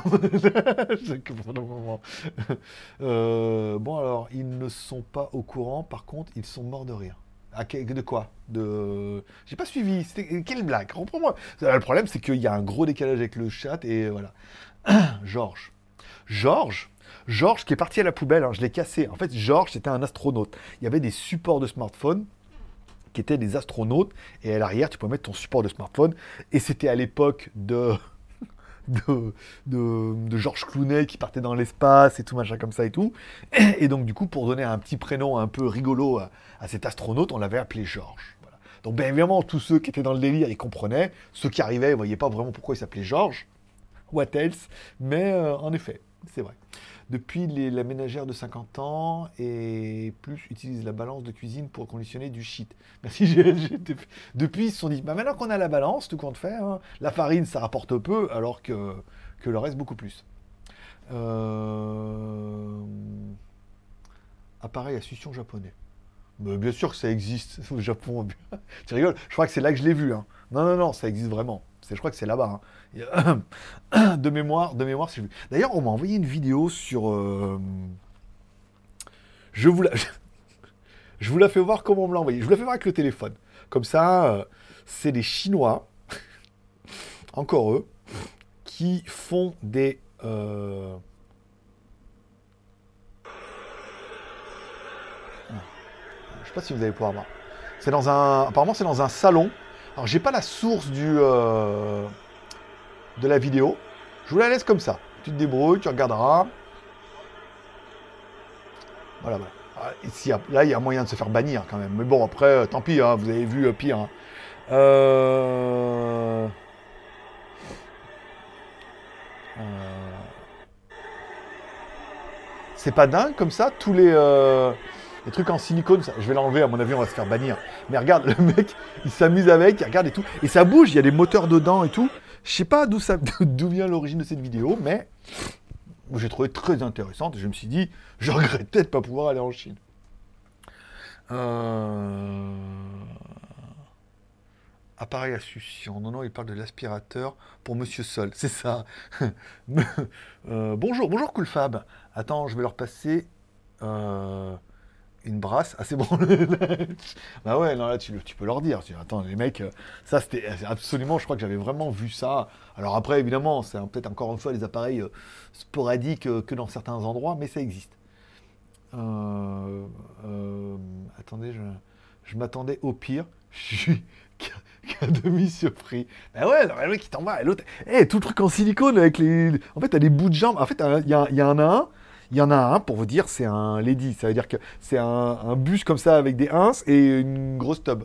bon, alors, ils ne sont pas au courant, par contre, ils sont morts de rire. De quoi? De. J'ai pas suivi. Quelle blague? Reprends-moi. Le problème, c'est qu'il y a un gros décalage avec le chat et voilà. Georges. Georges? Georges qui est parti à la poubelle, hein, je l'ai cassé. En fait, Georges, c'était un astronaute. Il y avait des supports de smartphone qui étaient des astronautes. Et à l'arrière, tu pouvais mettre ton support de smartphone. Et c'était à l'époque de de, Georges Clooney qui partait dans l'espace et tout, machin comme ça et tout. Et, donc, du coup, pour donner un petit prénom un peu rigolo à, cet astronaute, on l'avait appelé Georges. Donc, bien évidemment, tous ceux qui étaient dans le délire, ils comprenaient. Ceux qui arrivaient, ils ne voyaient pas vraiment pourquoi il s'appelait Georges. What else? Mais euh, en effet, c'est vrai. Depuis, la ménagère de 50 ans et plus utilise la balance de cuisine pour conditionner du shit. Merci. depuis, ils se sont dit, bah maintenant qu'on a la balance, tout compte fait, hein, la farine, ça rapporte peu, alors que, que le reste, beaucoup plus. Euh... Appareil à succion japonais. bien sûr que ça existe au Japon. tu rigoles Je crois que c'est là que je l'ai vu. Hein. Non, non, non, ça existe vraiment. Je crois que c'est là-bas. Hein. De mémoire, de mémoire, vu. D'ailleurs, on m'a envoyé une vidéo sur. Euh, je vous la. Je vous la fais voir comment on me l'a envoyé. Je vous la fais voir avec le téléphone. Comme ça, euh, c'est des Chinois, encore eux, qui font des. Euh... Je sais pas si vous allez pouvoir voir. C'est dans un. Apparemment, c'est dans un salon alors, j'ai pas la source du, euh, de la vidéo. Je vous la laisse comme ça. Tu te débrouilles, tu regarderas. Voilà, voilà. Ah, là, il y a moyen de se faire bannir quand même. Mais bon, après, euh, tant pis, hein, vous avez vu euh, pire. Hein. Euh, c'est pas dingue comme ça, tous les, les trucs en silicone, je vais l'enlever, à mon avis, on va se faire bannir. Mais regarde, le mec, il s'amuse avec, il regarde et tout. Et ça bouge, il y a des moteurs dedans et tout. Je sais pas d'où vient l'origine de cette vidéo, mais j'ai trouvé très intéressante je me suis dit, je regrette peut-être pas pouvoir aller en Chine. Euh... Appareil à succion. Non, non, il parle de l'aspirateur pour Monsieur Sol. C'est ça. Euh, bonjour, bonjour Coolfab. Attends, je vais leur passer euh, une brasse. Ah, c'est bon. bah ouais, non, là, tu, peux leur dire. Attends, les mecs, euh, ça, c'était absolument, je crois que j'avais vraiment vu ça. Alors après, évidemment, c'est peut-être encore une fois des appareils sporadiques que dans certains endroits, mais ça existe. attendez, je, m'attendais au pire. Je suis qu'à demi surpris. Ben ouais, le mec qui t'envoie, l'autre, eh, tout le truc en silicone avec les. En fait, t'as des bouts de jambes. En fait, il y, en a un. Il y en a un, pour vous dire, c'est un lady. Ça veut dire que c'est un, un, bus comme ça avec des ins et une grosse tub.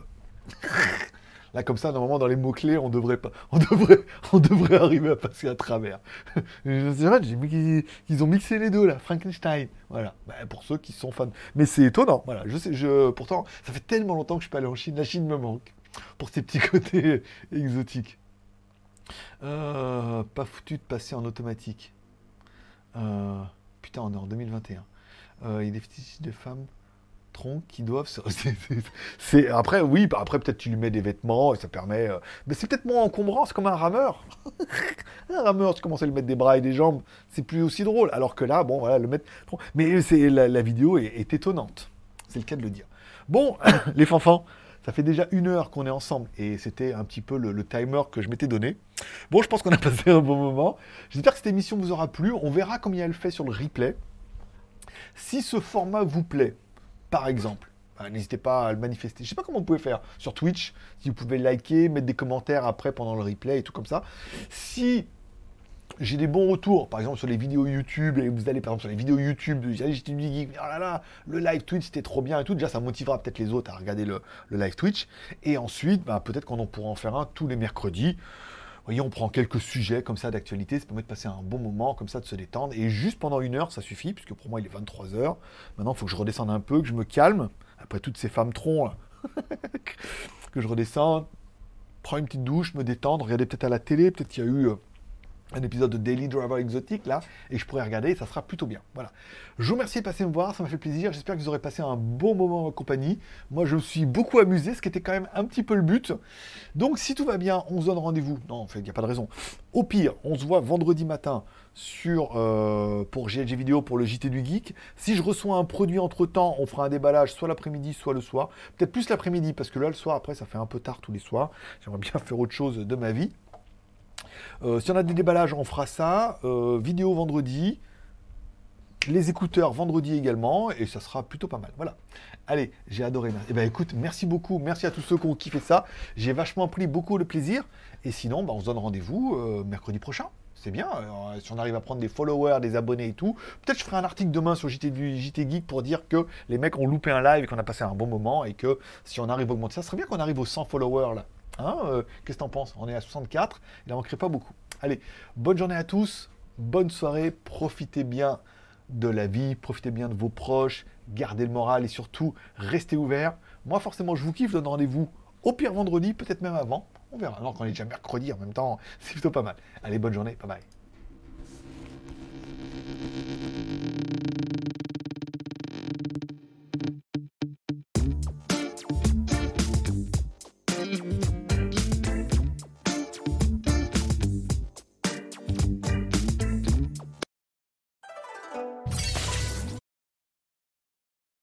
Là, comme ça, normalement, dans les mots-clés, on devrait, pas, on, devrait, on devrait arriver à passer à travers. c'est vrai, j'ai mis qu'ils ont mixé les deux, là, Frankenstein. Voilà, bah, pour ceux qui sont fans. Mais c'est étonnant, voilà. Je sais, je, pourtant, ça fait tellement longtemps que je suis pas allé en Chine. La Chine me manque pour ces petits côtés exotiques. Euh, pas foutu de passer en automatique. Euh, putain, on est en 2021. Euh, il y a des fétichistes de femmes troncs qui doivent se... c'est après oui bah, après peut-être tu lui mets des vêtements et ça permet mais c'est peut-être moins encombrant c'est comme un rameur. Un rameur tu commences à lui mettre des bras et des jambes c'est plus aussi drôle. Alors que là bon voilà le mettre mais c'est la, vidéo est, est étonnante. C'est le cas de le dire. Bon les fanfans ça fait déjà une heure qu'on est ensemble et c'était un petit peu le, timer que je m'étais donné. Bon, je pense qu'on a passé un bon moment. J'espère que cette émission vous aura plu. On verra combien elle fait sur le replay. Si ce format vous plaît, par exemple, bah, n'hésitez pas à le manifester. Je sais pas comment vous pouvez faire sur Twitch, si vous pouvez liker, mettre des commentaires après pendant le replay et tout comme ça. Si j'ai des bons retours, par exemple sur les vidéos YouTube, et vous allez par exemple sur les vidéos YouTube de j'étais geek, oh là là, le live Twitch c'était trop bien et tout, déjà ça motivera peut-être les autres à regarder le, live Twitch, et ensuite bah, peut-être qu'on en pourra en faire un tous les mercredis. Voyez, on prend quelques sujets comme ça d'actualité, ça permet de passer un bon moment, comme ça, de se détendre. Et juste pendant une heure, ça suffit, puisque pour moi, il est 23h. Maintenant, il faut que je redescende un peu, que je me calme, après toutes ces femmes troncs, que je redescende, prends une petite douche, me détendre, regarder peut-être à la télé, peut-être qu'il y a eu... Un épisode de Daily Driver Exotique là, et je pourrais regarder, ça sera plutôt bien. Voilà. Je vous remercie de passer me voir, ça m'a fait plaisir. J'espère que vous aurez passé un bon moment en compagnie. Moi, je me suis beaucoup amusé, ce qui était quand même un petit peu le but. Donc, si tout va bien, on se donne rendez-vous. Non, en fait, il n'y a pas de raison. Au pire, on se voit vendredi matin sur euh, pour GLG vidéo pour le JT du Geek. Si je reçois un produit entre temps, on fera un déballage soit l'après-midi, soit le soir. Peut-être plus l'après-midi, parce que là, le soir, après, ça fait un peu tard tous les soirs. J'aimerais bien faire autre chose de ma vie. Euh, si on a des déballages, on fera ça. Euh, vidéo vendredi. Les écouteurs vendredi également. Et ça sera plutôt pas mal. Voilà. Allez, j'ai adoré. Eh ben écoute, merci beaucoup. Merci à tous ceux qui ont kiffé ça. J'ai vachement pris beaucoup de plaisir. Et sinon, bah, on se donne rendez-vous euh, mercredi prochain. C'est bien, si on arrive à prendre des followers, des abonnés et tout. Peut-être je ferai un article demain sur JT, Geek pour dire que les mecs ont loupé un live et qu'on a passé un bon moment et que si on arrive à augmenter ça, serait bien qu'on arrive aux 100 followers là. Hein, euh, Qu'est-ce que t'en penses? On est à 64, il en manquerait pas beaucoup. Allez, bonne journée à tous, bonne soirée, profitez bien de la vie, profitez bien de vos proches, gardez le moral et surtout restez ouverts. Moi forcément je vous kiffe, je donne rendez-vous au pire vendredi, peut-être même avant. On verra. Alors qu'on est déjà mercredi en même temps, c'est plutôt pas mal. Allez, bonne journée, bye bye.